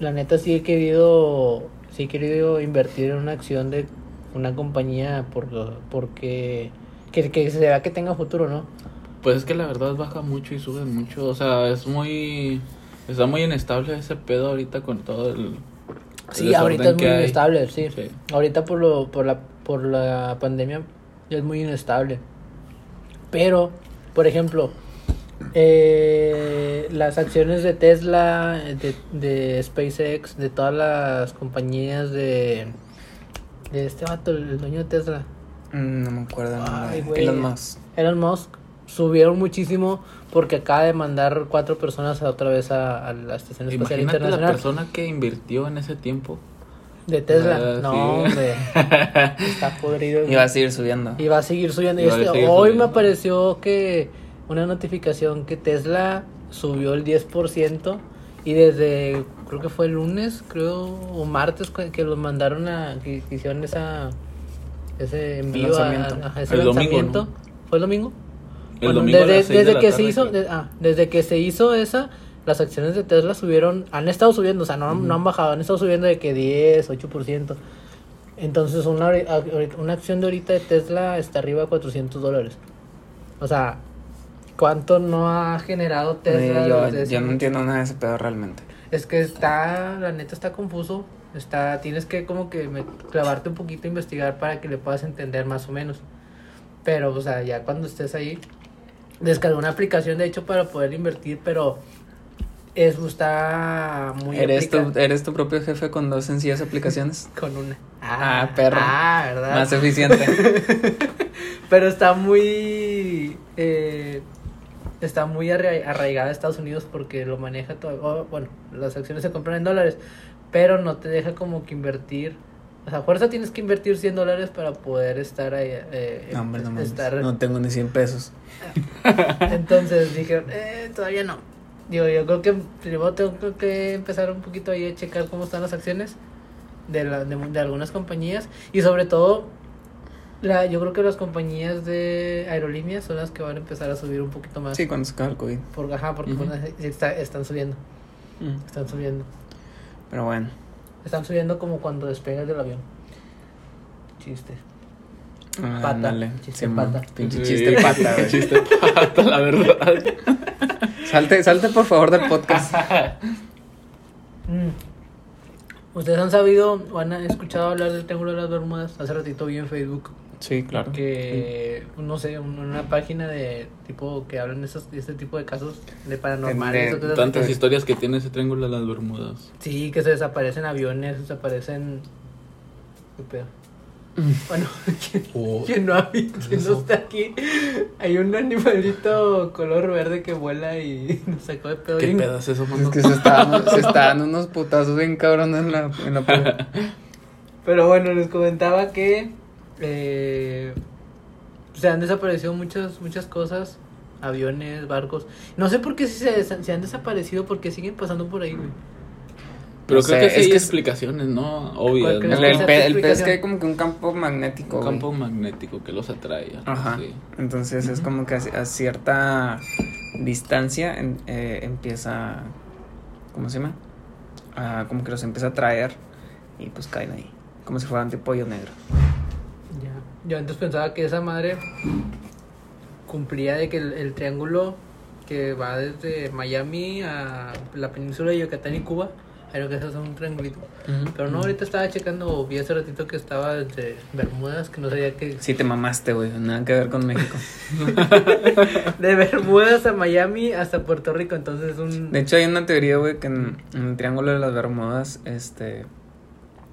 la neta sí he querido sí he querido invertir en una acción de una compañía por porque que, que se vea que tenga futuro no Pues es que la verdad baja mucho y sube mucho. O sea, es muy. Está muy inestable ese pedo ahorita con todo el. Sí, ahorita es muy inestable, sí. Sí. Ahorita por lo por la por la pandemia es muy inestable. Pero, por ejemplo, eh, las acciones de Tesla, de, de SpaceX, de todas las compañías de de este vato, el dueño de Tesla, Mm, No me acuerdo. Ay, güey. Elon Musk. Elon Musk, subieron muchísimo porque acaba de mandar cuatro personas otra vez a, a la Estación Espacial Imagínate la Internacional persona que invirtió en ese tiempo. De Tesla. Ah, no, sí. hombre, está podrido. Y va a seguir subiendo. Y va a seguir subiendo. A Este, seguir hoy subiendo. me apareció que una notificación que Tesla subió el 10% y desde creo que fue el lunes, creo, o martes que los mandaron a que, que hicieron esa ese envío a, ese El domingo, lanzamiento. ¿no? ¿Fue el domingo? El Bueno, domingo desde, de desde que se tarde, hizo, de- ah, desde que se hizo esa, las acciones de Tesla subieron, han estado subiendo, o sea, no, no han bajado, han estado subiendo de que 10, 8%. Entonces, una, una acción de ahorita de Tesla está arriba de 400 dólares. O sea, ¿cuánto no ha generado Tesla? Yo, no entiendo nada de ese pedo realmente. Es que está, la neta está confuso. Está, tienes que como que me- clavarte un poquito a investigar para que le puedas entender más o menos. Pero, o sea, ya cuando estés ahí, descargué una aplicación de hecho para poder invertir, pero es está muy ¿Eres tu, ¿Eres tu propio jefe con dos sencillas aplicaciones? con una. Ah, perro. Ah, ¿verdad? Más eficiente. Pero está muy. eh, está muy arra- arraigada a Estados Unidos porque lo maneja todo. bueno, las acciones se compran en dólares, pero no te deja como que invertir. O sea, fuerza tienes que invertir 100 dólares para poder estar ahí. eh, No, hombre, no estar- No tengo ni 100 pesos. Entonces dije, eh, todavía no. Digo, yo creo que primero tengo que empezar un poquito ahí a checar cómo están las acciones de, la, de, de algunas compañías y sobre todo, la, yo creo que las compañías de aerolíneas son las que van a empezar a subir un poquito más. Sí, cuando se acaba el COVID. Por, ajá, porque está- están subiendo, Mm. están subiendo. Pero bueno. Están subiendo como cuando despegas del avión. Chiste. Ah, Pata, ándale. chiste pata. Pinche Sí, chiste pata, güey. Chiste pata, la verdad. Salte, salte por favor del podcast. Mm. ¿Ustedes han sabido o han escuchado hablar del Triángulo de las Bermudas? Hace ratito vi en Facebook Sí, claro. que, no sé, un- una página de tipo que hablan de, este tipo de casos de paranormales. De- Tantas historias que tiene ese triángulo de las Bermudas. Sí, que se desaparecen aviones, desaparecen... ¿Qué pedo? Bueno, ¿quién, Oh. quién no, ha visto? ¿Quién no está aquí? Hay un animalito color verde que vuela y nos sacó de pedo. ¿Qué pedo es eso, Es mano? que se estaban, se estaban unos putazos bien cabrones en la, en la. Pero bueno, les comentaba que eh, se han desaparecido muchas, muchas cosas. Aviones, barcos. No sé por qué si se, se han desaparecido, porque siguen pasando por ahí, güey. Pero No creo sé, que sí es hay que- explicaciones, ¿no? Obvias, ¿Cuál ¿no? crees El, el pe- el pe- es que hay como que un campo magnético, Un güey. campo magnético que los atrae. Ajá. así. Entonces es como que a, a cierta distancia en- eh, empieza, ¿cómo se llama? Ah, como que los empieza a traer y pues caen ahí, como si fueran tipo pollo negro. Ya. Yo antes pensaba que esa madre cumplía de que el, el triángulo que va desde Miami a la península de Yucatán y Cuba, era que eso es un triangulito. Pero no, ahorita estaba checando, vi hace ratito que estaba desde Bermudas, que no sabía que... Sí, te mamaste, güey, nada que ver con México. De Bermudas a Miami hasta Puerto Rico, entonces es un... De hecho, hay una teoría, güey, que en, en el Triángulo de las Bermudas, este,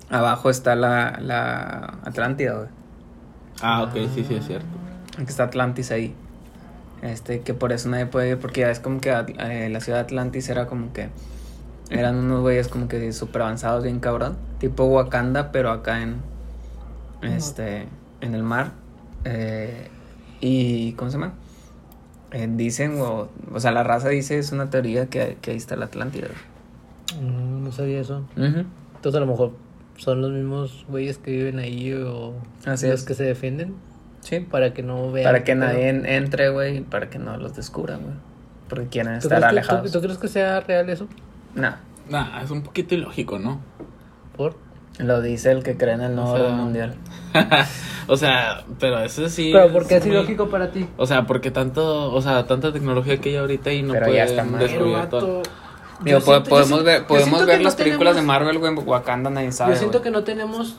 abajo está la, la Atlántida, güey. Ah, ok, sí, sí, es cierto. que está Atlantis ahí. Este, que por eso nadie puede ir, porque ya es como que eh, la ciudad de Atlantis era como que eran unos güeyes como que súper avanzados, bien cabrón. Tipo Wakanda, pero acá en este en el mar. Eh, y ¿cómo se llama? Eh, dicen, o, o sea, la raza dice, es una teoría que, que ahí está la Atlántida. Mm, no sabía eso. Entonces a lo mejor son los mismos güeyes que viven ahí o Así los es. que se defienden Sí, para que no vean. para que nadie en- entre, güey, para que no los descubran, güey. Porque quieren ¿Tú estar que, alejados. tú- tú crees que sea real eso? No. Nah, es un poquito ilógico, ¿no? ¿Por? Lo dice el que cree en el nuevo O sea, orden mundial. o sea, pero eso sí. Pero ¿por qué es muy- ilógico para ti? O sea, porque tanto, o sea, tanta tecnología que hay ahorita y no Pero ya pueden está mal. descubrir Pero, todo. Digo, po- siento- podemos ver, podemos ver las no películas de Marvel, güey, en Wakanda nadie sabe. Yo siento güey. que no tenemos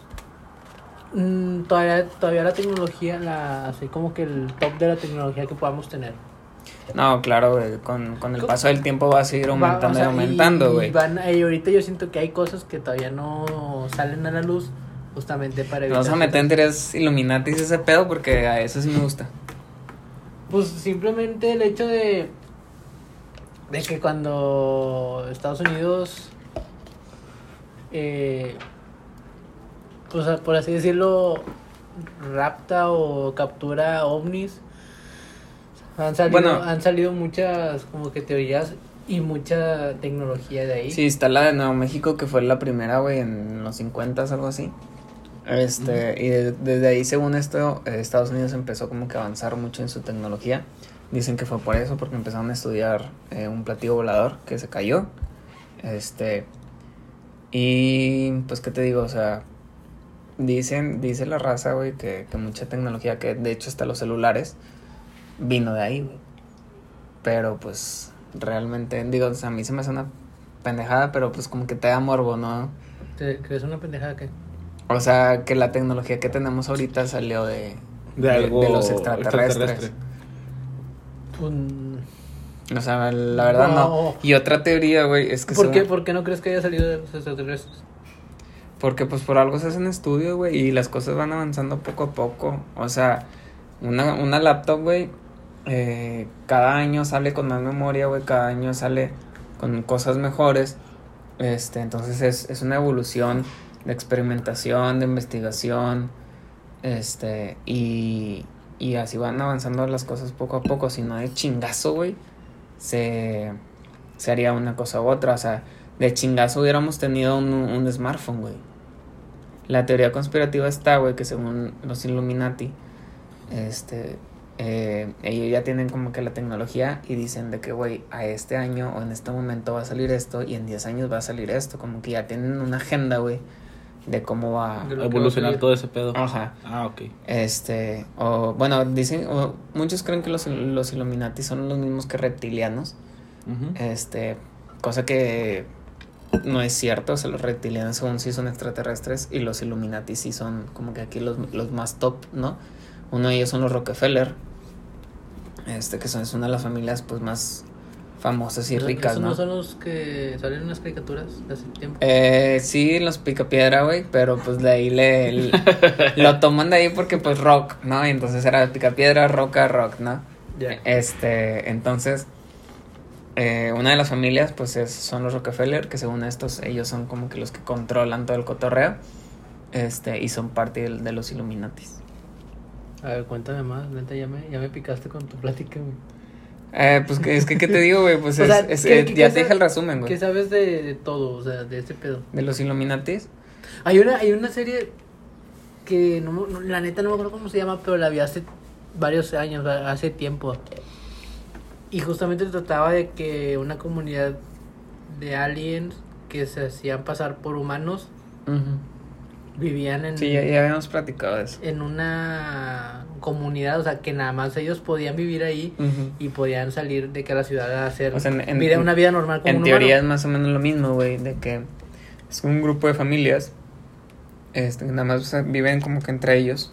mm, todavía, todavía la tecnología, la, así como que el top de la tecnología que podamos tener. No, claro, güey, con, con el paso del tiempo va a seguir Va- aumentando o sea, y aumentando, y- güey. Y, van, y ahorita yo siento que hay cosas que todavía no salen a la luz justamente para evitar. Vamos a meter en teorías Illuminati ese pedo porque a eso sí me gusta. Pues simplemente el hecho de de que cuando Estados Unidos eh, pues por así decirlo rapta o captura ovnis han salido Bueno. han salido muchas como que teorías y mucha tecnología de ahí Sí, está la de Nuevo México que fue la primera, güey, en los 50 algo así. Este, y de- desde ahí, según esto, Estados Unidos empezó como que a avanzar mucho en su tecnología. Dicen que fue por eso, porque empezaron a estudiar eh, un platillo volador que se cayó. Este, y pues, ¿qué te digo? O sea, dicen, dice la raza, güey, que, que mucha tecnología, que de hecho hasta los celulares, vino de ahí, güey. Pero pues, realmente, digo, o sea, a mí se me hace una pendejada, pero pues como que te da morbo, ¿no? ¿Te crees una pendejada que O sea, que la tecnología que tenemos ahorita salió de, De algo de los extraterrestres. extraterrestre. Un- O sea, la verdad No. no. Y otra teoría, güey, es que ¿Por, qué, ¿Por qué no crees que haya salido de los extraterrestres? Porque pues por algo se hacen estudios, güey, y las cosas van avanzando poco a poco. O sea, una, una laptop, güey, eh, cada año sale con más memoria, güey, cada año sale con cosas mejores. Este, entonces es, es una evolución de experimentación, de investigación, este, y, y así van avanzando las cosas poco a poco. Si no de chingazo, güey, se, se haría una cosa u otra. O sea, de chingazo hubiéramos tenido un, un smartphone, güey. La teoría conspirativa está, güey, que según los Illuminati, este, eh, ellos ya tienen como que la tecnología y dicen de que, güey, a este año o en este momento va a salir esto y en 10 años va a salir esto. Como que ya tienen una agenda, güey, de cómo va De va Evolucionar todo ese pedo. Ajá. Ah, ok. Este, o bueno, dicen, o muchos creen que los, los Illuminati son los mismos que reptilianos. Este, cosa que no es cierto, o sea, los reptilianos según sí son extraterrestres y los Illuminati sí son como que aquí los, los más top, ¿no? Uno de ellos son los Rockefeller, este, que son, es una de las familias pues más, famosas y ¿Esos- ricas, esos ¿no? no son los que salen en las caricaturas de hace tiempo? Eh, sí, los picapiedra, güey, pero pues de ahí le, le- lo toman de ahí porque pues rock, ¿no? Y entonces era picapiedra, roca, rock, ¿no? Este, entonces, eh, una de las familias, pues es, son los Rockefeller, que según estos, ellos son como que los que controlan todo el cotorreo, este, y son parte del- de, los Illuminatis. A ver, cuéntame más, neta, ya me, ya me picaste con tu plática, güey. Eh, pues que- es que, ¿qué te digo, güey? Pues O es, sea, es- ¿qué- eh, qué- ya qué te dije sa- el resumen, ¿Qué güey. sabes de, de todo, o sea, de este pedo? De los Illuminatis. Hay una, hay una serie que no, no- la neta no me acuerdo cómo se llama, pero la vi hace varios años, hace tiempo. Y justamente trataba de que una comunidad de aliens que se hacían pasar por humanos vivían en, Sí, ya, ya habíamos platicado de eso. en una comunidad, o sea, que nada más ellos podían vivir ahí y podían salir de que la ciudad a hacer O sea, en- en- vida- una vida normal como En un teoría es más o menos lo mismo, güey, de que es un grupo de familias, este, nada más o sea, viven como que entre ellos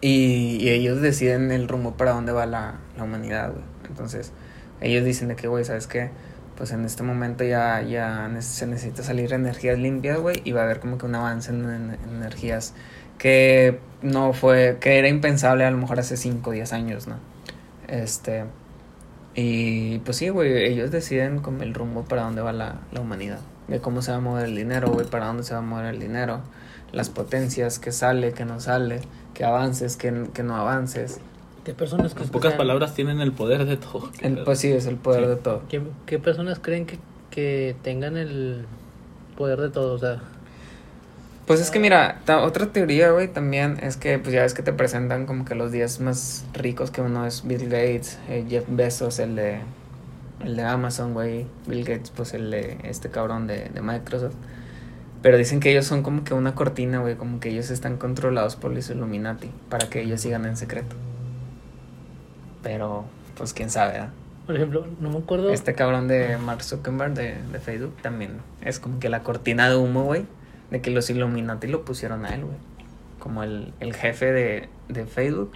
y, y ellos deciden el rumbo para dónde va la, la humanidad, güey. Entonces, ellos dicen de que, güey, ¿sabes qué? Pues en este momento ya, ya se necesita salir energías limpias, güey, y va a haber como que un avance en, en- en energías que no fue, que era impensable a lo mejor hace 5 o 10 años, ¿no? Este, y pues sí, güey, ellos deciden como el rumbo para dónde va la, la humanidad, de cómo se va a mover el dinero, güey, para dónde se va a mover el dinero, las potencias, que sale, que no sale, que avances, que no avances. ¿Qué personas En que pocas sean- palabras tienen el poder de todo. El- pues sí, es el poder Sí. de todo. ¿Qué, qué personas creen que, que tengan el poder de todo? O sea, Pues es que mira, ta- otra teoría, güey, también es que pues ya ves que te presentan como que los 10 más ricos que uno es Bill Gates, eh, Jeff Bezos, el de el de Amazon, güey, Bill Gates, pues el de este cabrón de, de Microsoft. Pero dicen que ellos son como que una cortina, güey, como que ellos están controlados por los Illuminati para que ellos sigan en secreto. Pero, pues quién sabe, ¿verdad? por ejemplo, no me acuerdo. Este cabrón de Mark Zuckerberg de, de Facebook también es como que la cortina de humo, güey, de que los Illuminati lo pusieron a él, güey, como el, el jefe de, de Facebook.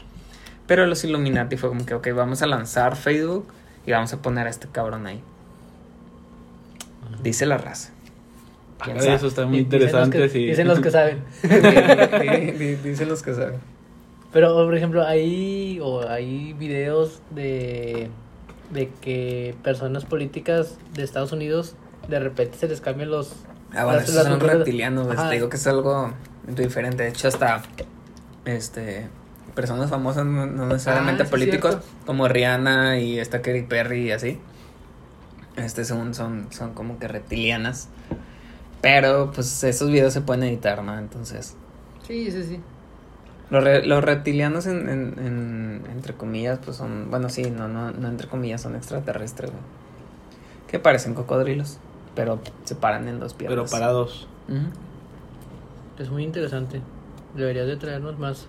Pero los Illuminati fue como que, ok, vamos a lanzar Facebook y vamos a poner a este cabrón ahí. Dice la raza. ¿Quién Ay, sabe? eso está muy dicen los interesante, que- sí. Dicen los que saben. Di- di- Dicen los que saben. Pero, por ejemplo, hay, o hay videos de, de que personas políticas de Estados Unidos de repente se les cambian los... Ah, bueno, esos son reptilianos. Ajá. Te digo que es algo diferente. De hecho, hasta este personas famosas, no, no necesariamente Ah, sí, políticos, como Rihanna y esta Katy Perry y así. Este son, son, son como que reptilianas. Pero pues esos videos se pueden editar, ¿no? Entonces. Sí, sí, sí. Los, re- los reptilianos en, en, en- entre comillas, pues son, bueno, sí, no, no, no entre comillas, son extraterrestres, güey. Que parecen cocodrilos, pero se paran en dos piernas. Pero parados. Ujú. Es muy interesante. Deberías de traernos más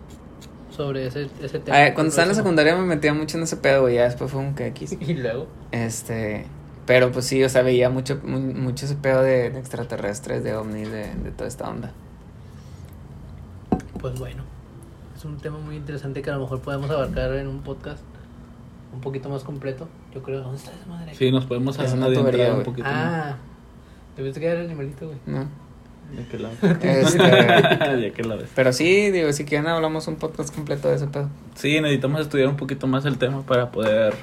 sobre ese, ese tema. Ah, cuando estaba en la secundaria me metía mucho en ese pedo, güey. Ya después fue un que X. Y luego. Este. Pero pues sí, o sea, veía mucho, mu- mucho ese pedo de, de extraterrestres, de ovnis, de, de toda esta onda. Pues bueno, es un tema muy interesante que a lo mejor podemos abarcar en un podcast un poquito más completo. Yo creo, ¿dónde está esa madre? Sí, nos podemos Es una tubería, un poquito más. Ah, debes que era el animalito, güey. ¿No? ¿De qué lado? Este, ¿De qué lado es? pero sí, digo, si quieren hablamos un podcast completo de ese pedo. Sí, necesitamos estudiar un poquito más el tema para poder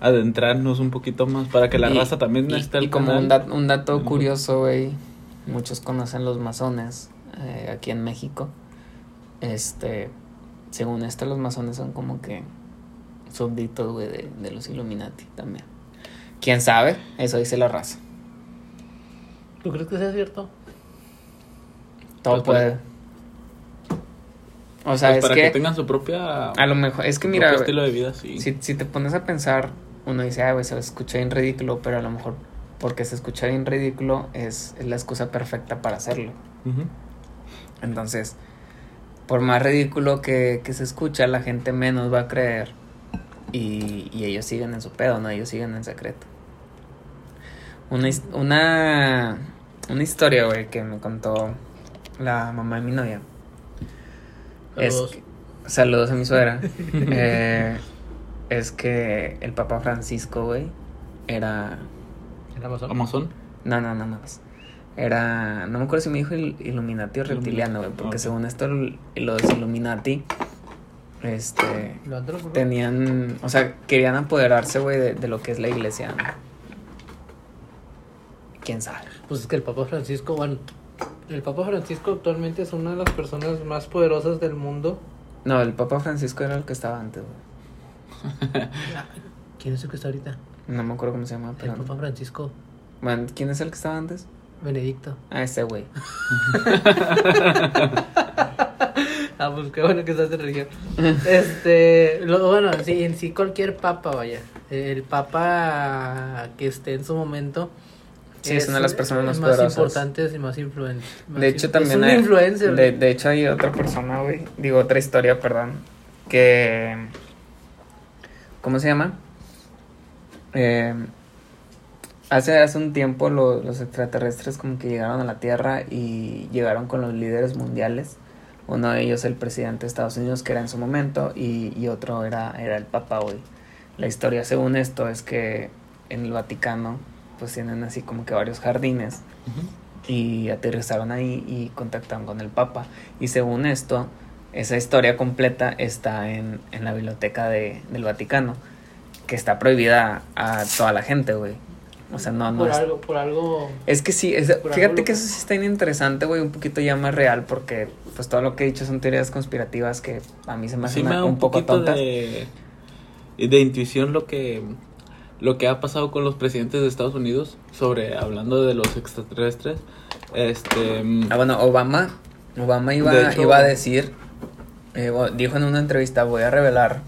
adentrarnos un poquito más, para que la Y- raza también y, esté y al como canal. un, dat- un dato curioso, güey, muchos conocen los masones eh, aquí en México. Este, según esto, los masones son como que súbditos, güey, de, de los Illuminati también. ¿Quién sabe? Eso dice la raza. ¿Tú crees que sea cierto? Todo Pues, puede. O sea, Pues es para que, que, tengan su propia a lo mejor, es que mira, propio güey, estilo de vida, sí. si, si te pones a pensar, uno dice, ah, güey, se escucha bien ridículo, pero a lo mejor porque se escucha bien ridículo es, es la excusa perfecta para hacerlo. Entonces, por más ridículo que, que se escucha, la gente menos va a creer. Y, y ellos siguen en su pedo, ¿no? Ellos siguen en secreto. Una, una, una historia, güey, que me contó la mamá de mi novia. Es Saludos. que- saludos a mi suegra. Eh, es que el Papa Francisco, güey, era... ¿El Amazon? Amazon. No, no, no, no. Era... No me acuerdo si me dijo il- Illuminati o reptiliano, güey, porque según esto los Illuminati, este... Tenían... O sea, querían apoderarse, güey, de, de lo que es la iglesia, ¿no? ¿Quién sabe? Pues es que el Papa Francisco, bueno, el Papa Francisco actualmente es una de las personas más poderosas del mundo. No, el Papa Francisco era el que estaba antes, güey. ¿Quién es el que está ahorita? No me acuerdo cómo se llama, El pero... Papa Francisco Bueno, ¿quién es el que estaba antes? Benedicto. Ah, ese güey. Ah, pues qué bueno que estás en religión. Este, lo, bueno, sí, en sí cualquier papa, vaya. El papa que esté en su momento. Sí, es una de las personas más más poderosas. importantes y más influentes. De hecho, también es hay, influencer. De, de hecho, hay otra persona, güey. Digo, otra historia, perdón. Que. ¿Cómo se llama? Eh, hace, hace un tiempo lo- los extraterrestres como que llegaron a la Tierra y llegaron con los líderes mundiales. Uno de ellos el presidente de Estados Unidos, que era en su momento, y, y otro era, era el Papa, güey. La historia, según esto, es que en el Vaticano, pues tienen así como que varios jardines y aterrizaron ahí y contactaron con el Papa. Y según esto, esa historia completa está en, en la biblioteca de, del Vaticano, que está prohibida a toda la gente, güey. O sea, no, no por es... algo, por algo. Es que sí, es- fíjate que eso sí está interesante, güey, un poquito ya más real, porque pues todo lo que he dicho son teorías conspirativas que a mí se me Sí hacen me da un, un poco tontas. de, de intuición lo que lo que ha pasado con los presidentes de Estados Unidos sobre hablando de los extraterrestres. Este mm, Ah, bueno, Obama, Obama iba, hecho- iba a decir, eh, dijo en una entrevista, voy a revelar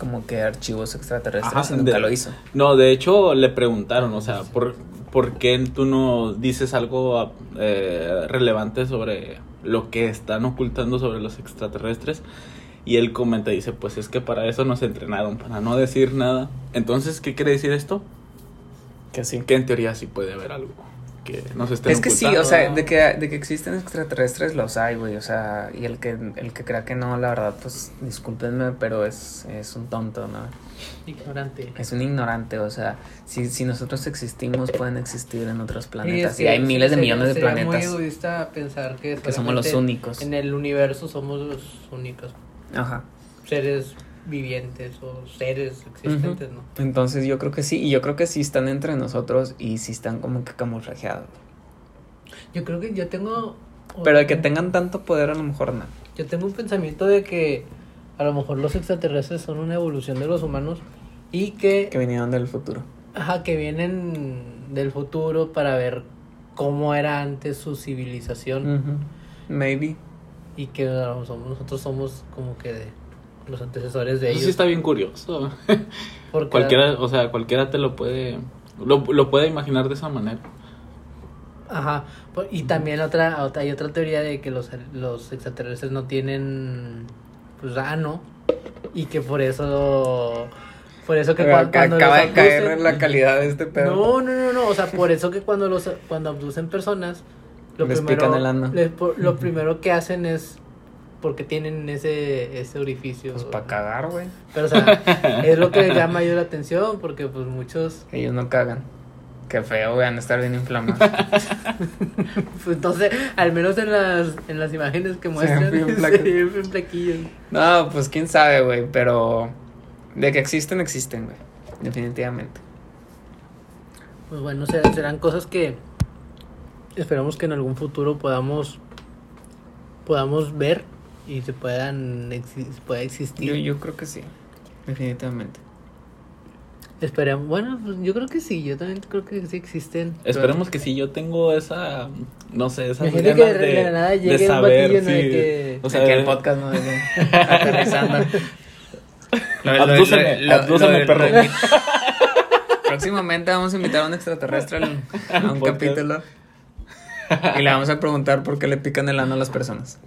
como que archivos extraterrestres Ajá, y nunca de- lo hizo. No, de hecho le preguntaron, o sea, ¿por, por qué tú no dices algo eh, relevante sobre lo que están ocultando sobre los extraterrestres? Y él comenta, dice, pues es que para eso nos entrenaron, para no decir nada. Entonces, ¿qué quiere decir esto? Que sí. Que en teoría sí puede haber algo que nos estén Es que sí, o sea, de que, de que existen extraterrestres los hay, güey, o sea, y el que, el que crea que no, la verdad, pues discúlpenme, pero es, es un tonto, ¿no? Ignorante. Es un ignorante, o sea, si, si nosotros existimos, pueden existir en otros planetas. Sí, y hay sí, miles de sería- millones de sería planetas muy egoísta pensar que, que somos los únicos. En el universo somos los únicos Ajá. seres vivientes o seres existentes, ¿no? Entonces yo creo que sí, y yo creo que sí están entre nosotros y sí están como que camuflajeados. Yo creo que yo tengo. Pero de que tengan tanto poder a lo mejor no. Yo tengo un pensamiento de que a lo mejor los extraterrestres son una evolución de los humanos y que, Que vinieron del futuro. ajá, que vienen del futuro para ver cómo era antes su civilización. Maybe. y que nosotros somos como que de los antecesores de Eso ellos. sí está bien curioso. porque cualquiera, o sea, cualquiera te lo puede lo, lo puede imaginar de esa manera. Ajá, po- y también otra, otra hay otra teoría de que los, los extraterrestres no tienen pues ano y que por eso por eso que cua- Ac- cuando Acaba los de caer abducen- en la calidad de este pedo. No, no, no, no, o sea, por eso que cuando los cuando abducen personas lo Les primero pican el ano. les- lo primero que hacen es porque tienen ese ese orificio. Pues para cagar, güey. Pero o sea, es lo que llama yo la atención porque pues muchos Ellos no cagan. Qué feo, güey, van a estar bien inflamados. Pues entonces, al menos en las, en las imágenes que muestran, se flaquillos. no, pues quién sabe, güey, pero de que existen, existen, güey. Definitivamente. Pues bueno, serán, serán cosas que esperamos que en algún futuro podamos podamos ver y se puedan exi- pueda existir. Yo, yo creo que sí. Definitivamente. Esperemos, bueno, pues yo creo que sí, yo también creo que sí existen. Esperemos que si yo tengo esa, no sé, esa que de, de la nada de que... o sea, Aquí el podcast no Desde- aterrizando. Lo- perro. lo- Próximamente vamos a invitar a un extraterrestre al- a un capítulo. Y le vamos a preguntar por qué le pican el ano a las personas.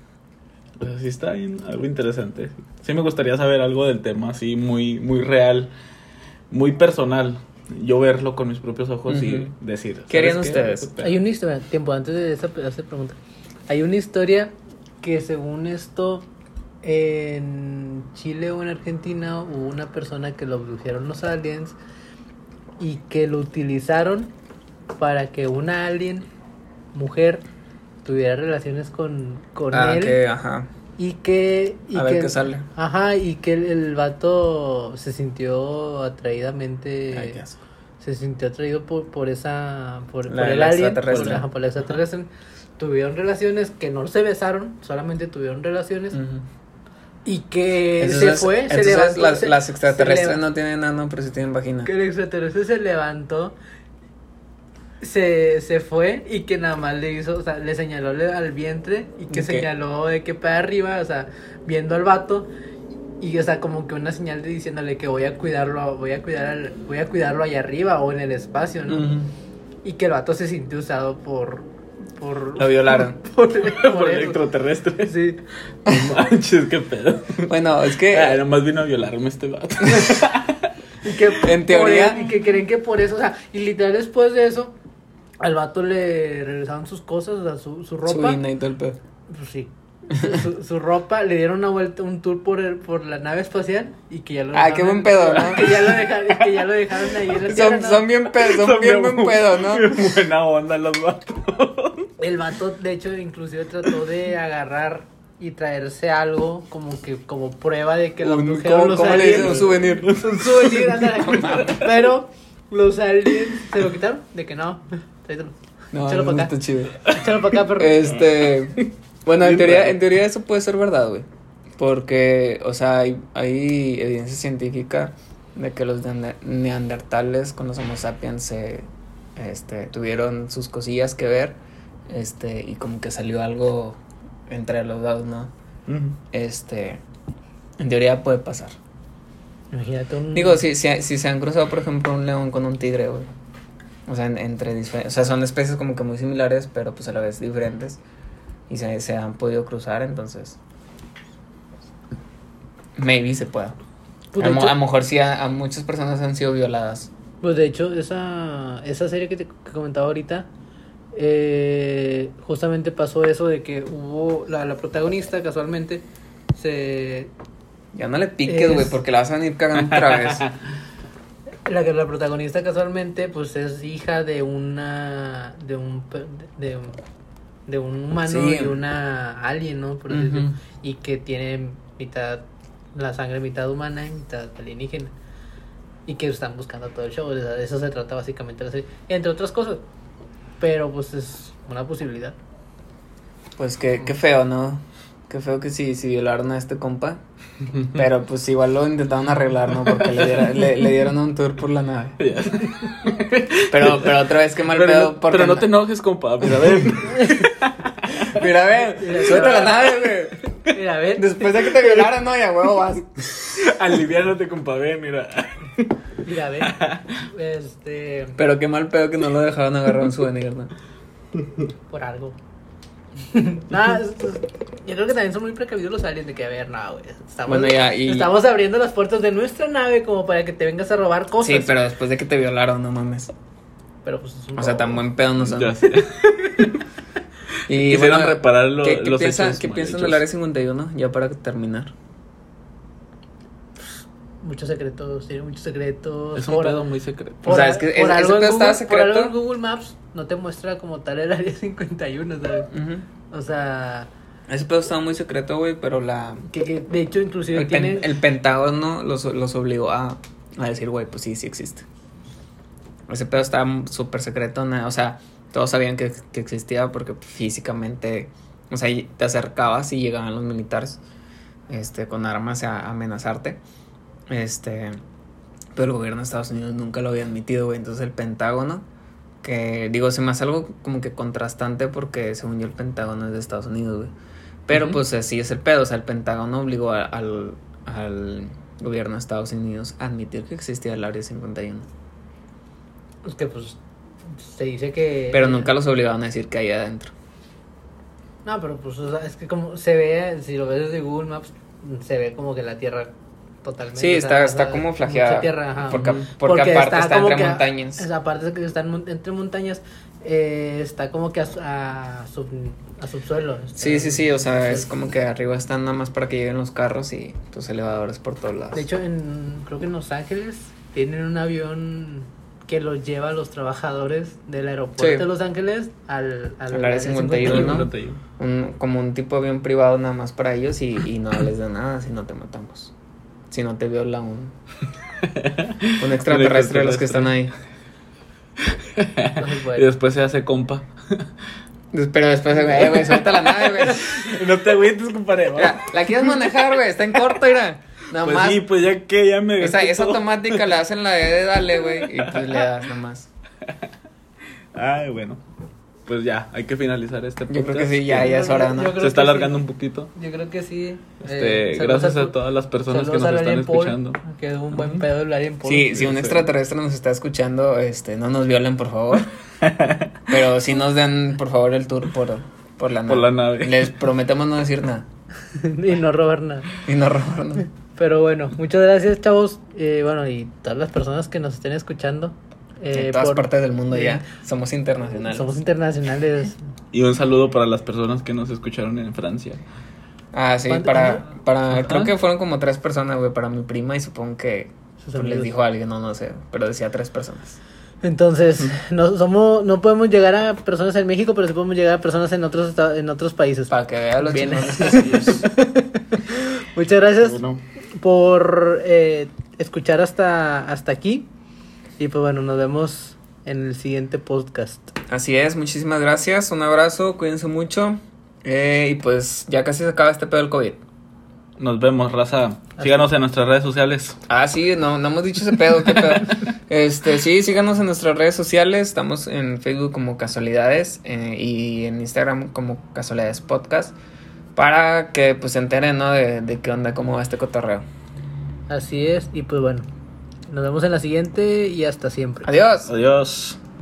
Pues sí está bien, algo interesante. Sí me gustaría saber algo del tema así muy muy real, muy personal. Yo verlo con mis propios ojos y decir. ¿Qué harían ¿sabes ustedes? Hay una historia, tiempo antes de esa, esa pregunta. Hay una historia que según esto en Chile o en Argentina hubo una persona que lo abdujeron los aliens y que lo utilizaron para que una alien mujer tuviera relaciones con, con Ah, él que, ajá. y que y A ver que- qué sale. ajá y que el, el vato se sintió atraídamente Ay, qué asco. se sintió atraído por, por esa por, La- por el alien extraterrestre. por, ajá, por la extraterrestre tuvieron relaciones que no se besaron solamente tuvieron relaciones y que Entonces, se fue se entonces levantó las, se- las se extraterrestres no tienen ano, pero sí tienen vagina. que el extraterrestre se levantó se, se fue y que nada más le hizo, o sea, le señaló le- al vientre y que Ok. señaló de que para arriba, o sea, viendo al vato y o sea, como que una señal de diciéndole que voy a cuidarlo, voy a cuidar al- voy a cuidarlo allá arriba o en el espacio, ¿no? Ujú. Y que el vato se sintió usado por por Lo violaron. por, Por por el extraterrestre. Sí. No manches, qué pedo. Bueno, es que Ah, nomás vino a violarme este vato. Y que En teoría- él- y que creen que por eso, o sea, y literal después de eso al vato le regresaron sus cosas, o sea, su, su su ropa. INA y todo el pedo. Pues sí. Su, su ropa, le dieron una vuelta, un tour por el, por la nave espacial y que ya lo Ah, qué buen pedo, ¿no? Que ya lo dejaron, que ya lo dejaron ahí en la tierra, Son, ¿no? son bien pedo, son, bien buen pedo, ¿no? Buena onda los vatos. El vato, de hecho, inclusive trató de agarrar y traerse algo como que como prueba de que lo Un- abdujeron ¿Cómo, los cómo le dicen? Un souvenir. Un souvenir, ándale. Pero los aliens se lo quitaron de que no. Tráetelo. No, Échalo no para acá. está chido. Échalo para acá, perro. Este. Bueno, en teoría, en teoría eso puede ser verdad, güey. Porque, o sea, hay, hay evidencia científica de que los neander- neandertales con los Homo sapiens se, este, tuvieron sus cosillas que ver. Este, y como que salió algo entre los dos, ¿no? Este. En teoría puede pasar. Imagínate un. Digo, si, si, si se han cruzado, por ejemplo, un león con un tigre, güey. O sea, en- entre o sea, son especies como que muy similares, pero pues a la vez diferentes. Y se, se han podido cruzar, entonces. Maybe se pueda. Pues, a, hecho- a lo mejor sí, a, a muchas personas han sido violadas. Pues de hecho, esa, esa serie que te que comentaba ahorita, eh, justamente pasó eso de que hubo la, la protagonista casualmente se Ya no le piques, Es- güey, porque la vas a venir cagando otra vez. la que la protagonista casualmente pues es hija de una de un de, un- de un humano Sí. y una alien, ¿no? Por Ujú. decirlo, y que tiene mitad la sangre mitad humana y mitad alienígena. Y que están buscando todo el show, o sea, de eso se trata básicamente la serie, entre otras cosas. Pero pues es una posibilidad. Pues qué, qué feo, ¿no? Qué feo que sí, sí violaron a este compa. Pero pues igual lo intentaron arreglar, ¿no? Porque le, diera- le, le dieron un tour por la nave. Pero, pero otra vez, qué mal pero, pedo. no, porque pero no te enojes, compa. Mira, ven. Mira, ve, súbete a la nave, güey. Mira, a ver, Después de que te violaron, no, ya huevo vas. Aliviánate, compa, ven, mira. mira, a ver. Este, Pero qué mal pedo que no lo dejaron agarrar un souvenir, ¿no? por algo. Nada, es- es- yo creo que también son muy precavidos los aliens de que, a ver, no, güey. Estamos, Bueno, ya, y- estamos abriendo las puertas de nuestra nave como para que te vengas a robar cosas. Sí, pero después de que te violaron, no mames. Pero pues es un O sea, tan buen pedo no son. Ya sé. Y Quisieron reparar lo- ¿qué, qué los piensa- hechos ¿Qué piensan del área 51? Ya para terminar. Muchos secretos, tiene muchos secretos. Es un Por- pedo muy secreto. O sea, es que es- ese en pedo estaba Google- Por secreto. algo en Google Maps no te muestra como tal el área 51, ¿sabes? Ujú. O sea, Ese pedo estaba muy secreto, güey, pero la... que, que de hecho inclusive El, pen- el Pentágono los, los obligó a, a decir, güey, pues sí, sí existe. Ese pedo estaba súper secreto, na- o sea, todos sabían que, que existía porque físicamente, o sea, te acercabas y llegaban los militares este, con armas a amenazarte. Este, pero el gobierno de Estados Unidos nunca lo había admitido, güey. Entonces el Pentágono, que digo, se me hace algo como que contrastante porque según yo el Pentágono es de Estados Unidos, güey. Pero pues así es el pedo, o sea, el Pentágono obligó a- al, al gobierno de Estados Unidos a admitir que existía el Área 51. Es que pues se dice que... Pero nunca los obligaron a decir que hay adentro. No, pero pues o sea, es que como se ve, si lo ves desde Google Maps, se ve como que la Tierra totalmente... Sí, o está- sea, está o sea, como flageada, tierra, ajá. porque- porque aparte está entre que- montañas. parte es que están mon- entre montañas, eh, está como que a, su- a, sub- a subsuelo. está- Sí, sí, sí, o sea, es como que arriba están nada más para que lleguen los carros y tus elevadores por todos lados. De hecho, en, creo que en Los Ángeles tienen un avión que los lleva a los trabajadores del aeropuerto Sí. de Los Ángeles al, al, Al área 51, ¿no? 51. un, como un tipo de avión privado nada más para ellos y, y no les da nada si no te matamos. Si no te viola un, un extraterrestre de los que están ahí. Y después se hace compa. Pero después, güey, güey, suelta la nave, güey. no te agüites, compadre. Mira, la quieres manejar, güey, está en corto, mira. Nada Pues más. sí, pues ya que ya me esa, gasté es todo. automática, le hacen la de dale, güey, y pues le das nada más. Ay, bueno. Pues ya, hay que finalizar este Yo creo que podcast. sí, ya, ya es hora, ¿no? Se está alargando sí. un poquito. Yo creo que sí. Este, Eh, gracias a tu- todas las personas que nos están Alien Paul, escuchando. Que es un buen pedo el Alien Paul. Sí, si un sí. extraterrestre nos está escuchando, este, no nos violen, por favor. Pero sí nos den, por favor, el tour por, por la nave. Por la nave. Les prometemos no decir nada. y no robar nada. Y no robarnos. Pero bueno, muchas gracias, chavos. Eh, bueno, y todas las personas que nos estén escuchando. Eh, en todas por- partes del mundo eh, ya. Somos internacionales. Somos internacionales. Y un saludo para las personas que nos escucharon en Francia. Ah, sí, ¿Cuánto- para, para, Ajá. creo que fueron como tres personas, güey, para mi prima y supongo que pues, les dijo a alguien, no, no sé, pero decía tres personas. Entonces, no somos, no podemos llegar a personas en México, pero sí podemos llegar a personas en otros en otros países. Para que vean los somos. Muchas gracias Bueno, por eh, escuchar hasta, hasta aquí. Y pues bueno, nos vemos en el siguiente podcast. Así es, muchísimas gracias, un abrazo, cuídense mucho. Eh, y pues ya casi se acaba este pedo del COVID. nos vemos, raza. Síganos en nuestras redes sociales. Ah, sí, no, no hemos dicho ese pedo, qué pedo. Este, sí, síganos en nuestras redes sociales. Estamos en Facebook como Casualidades eh, y en Instagram como Casualidades Podcast. Para que pues se enteren, ¿no? De, de qué onda, cómo va este cotorreo. Así es, y pues bueno, nos vemos en la siguiente y hasta siempre. Adiós. Adiós.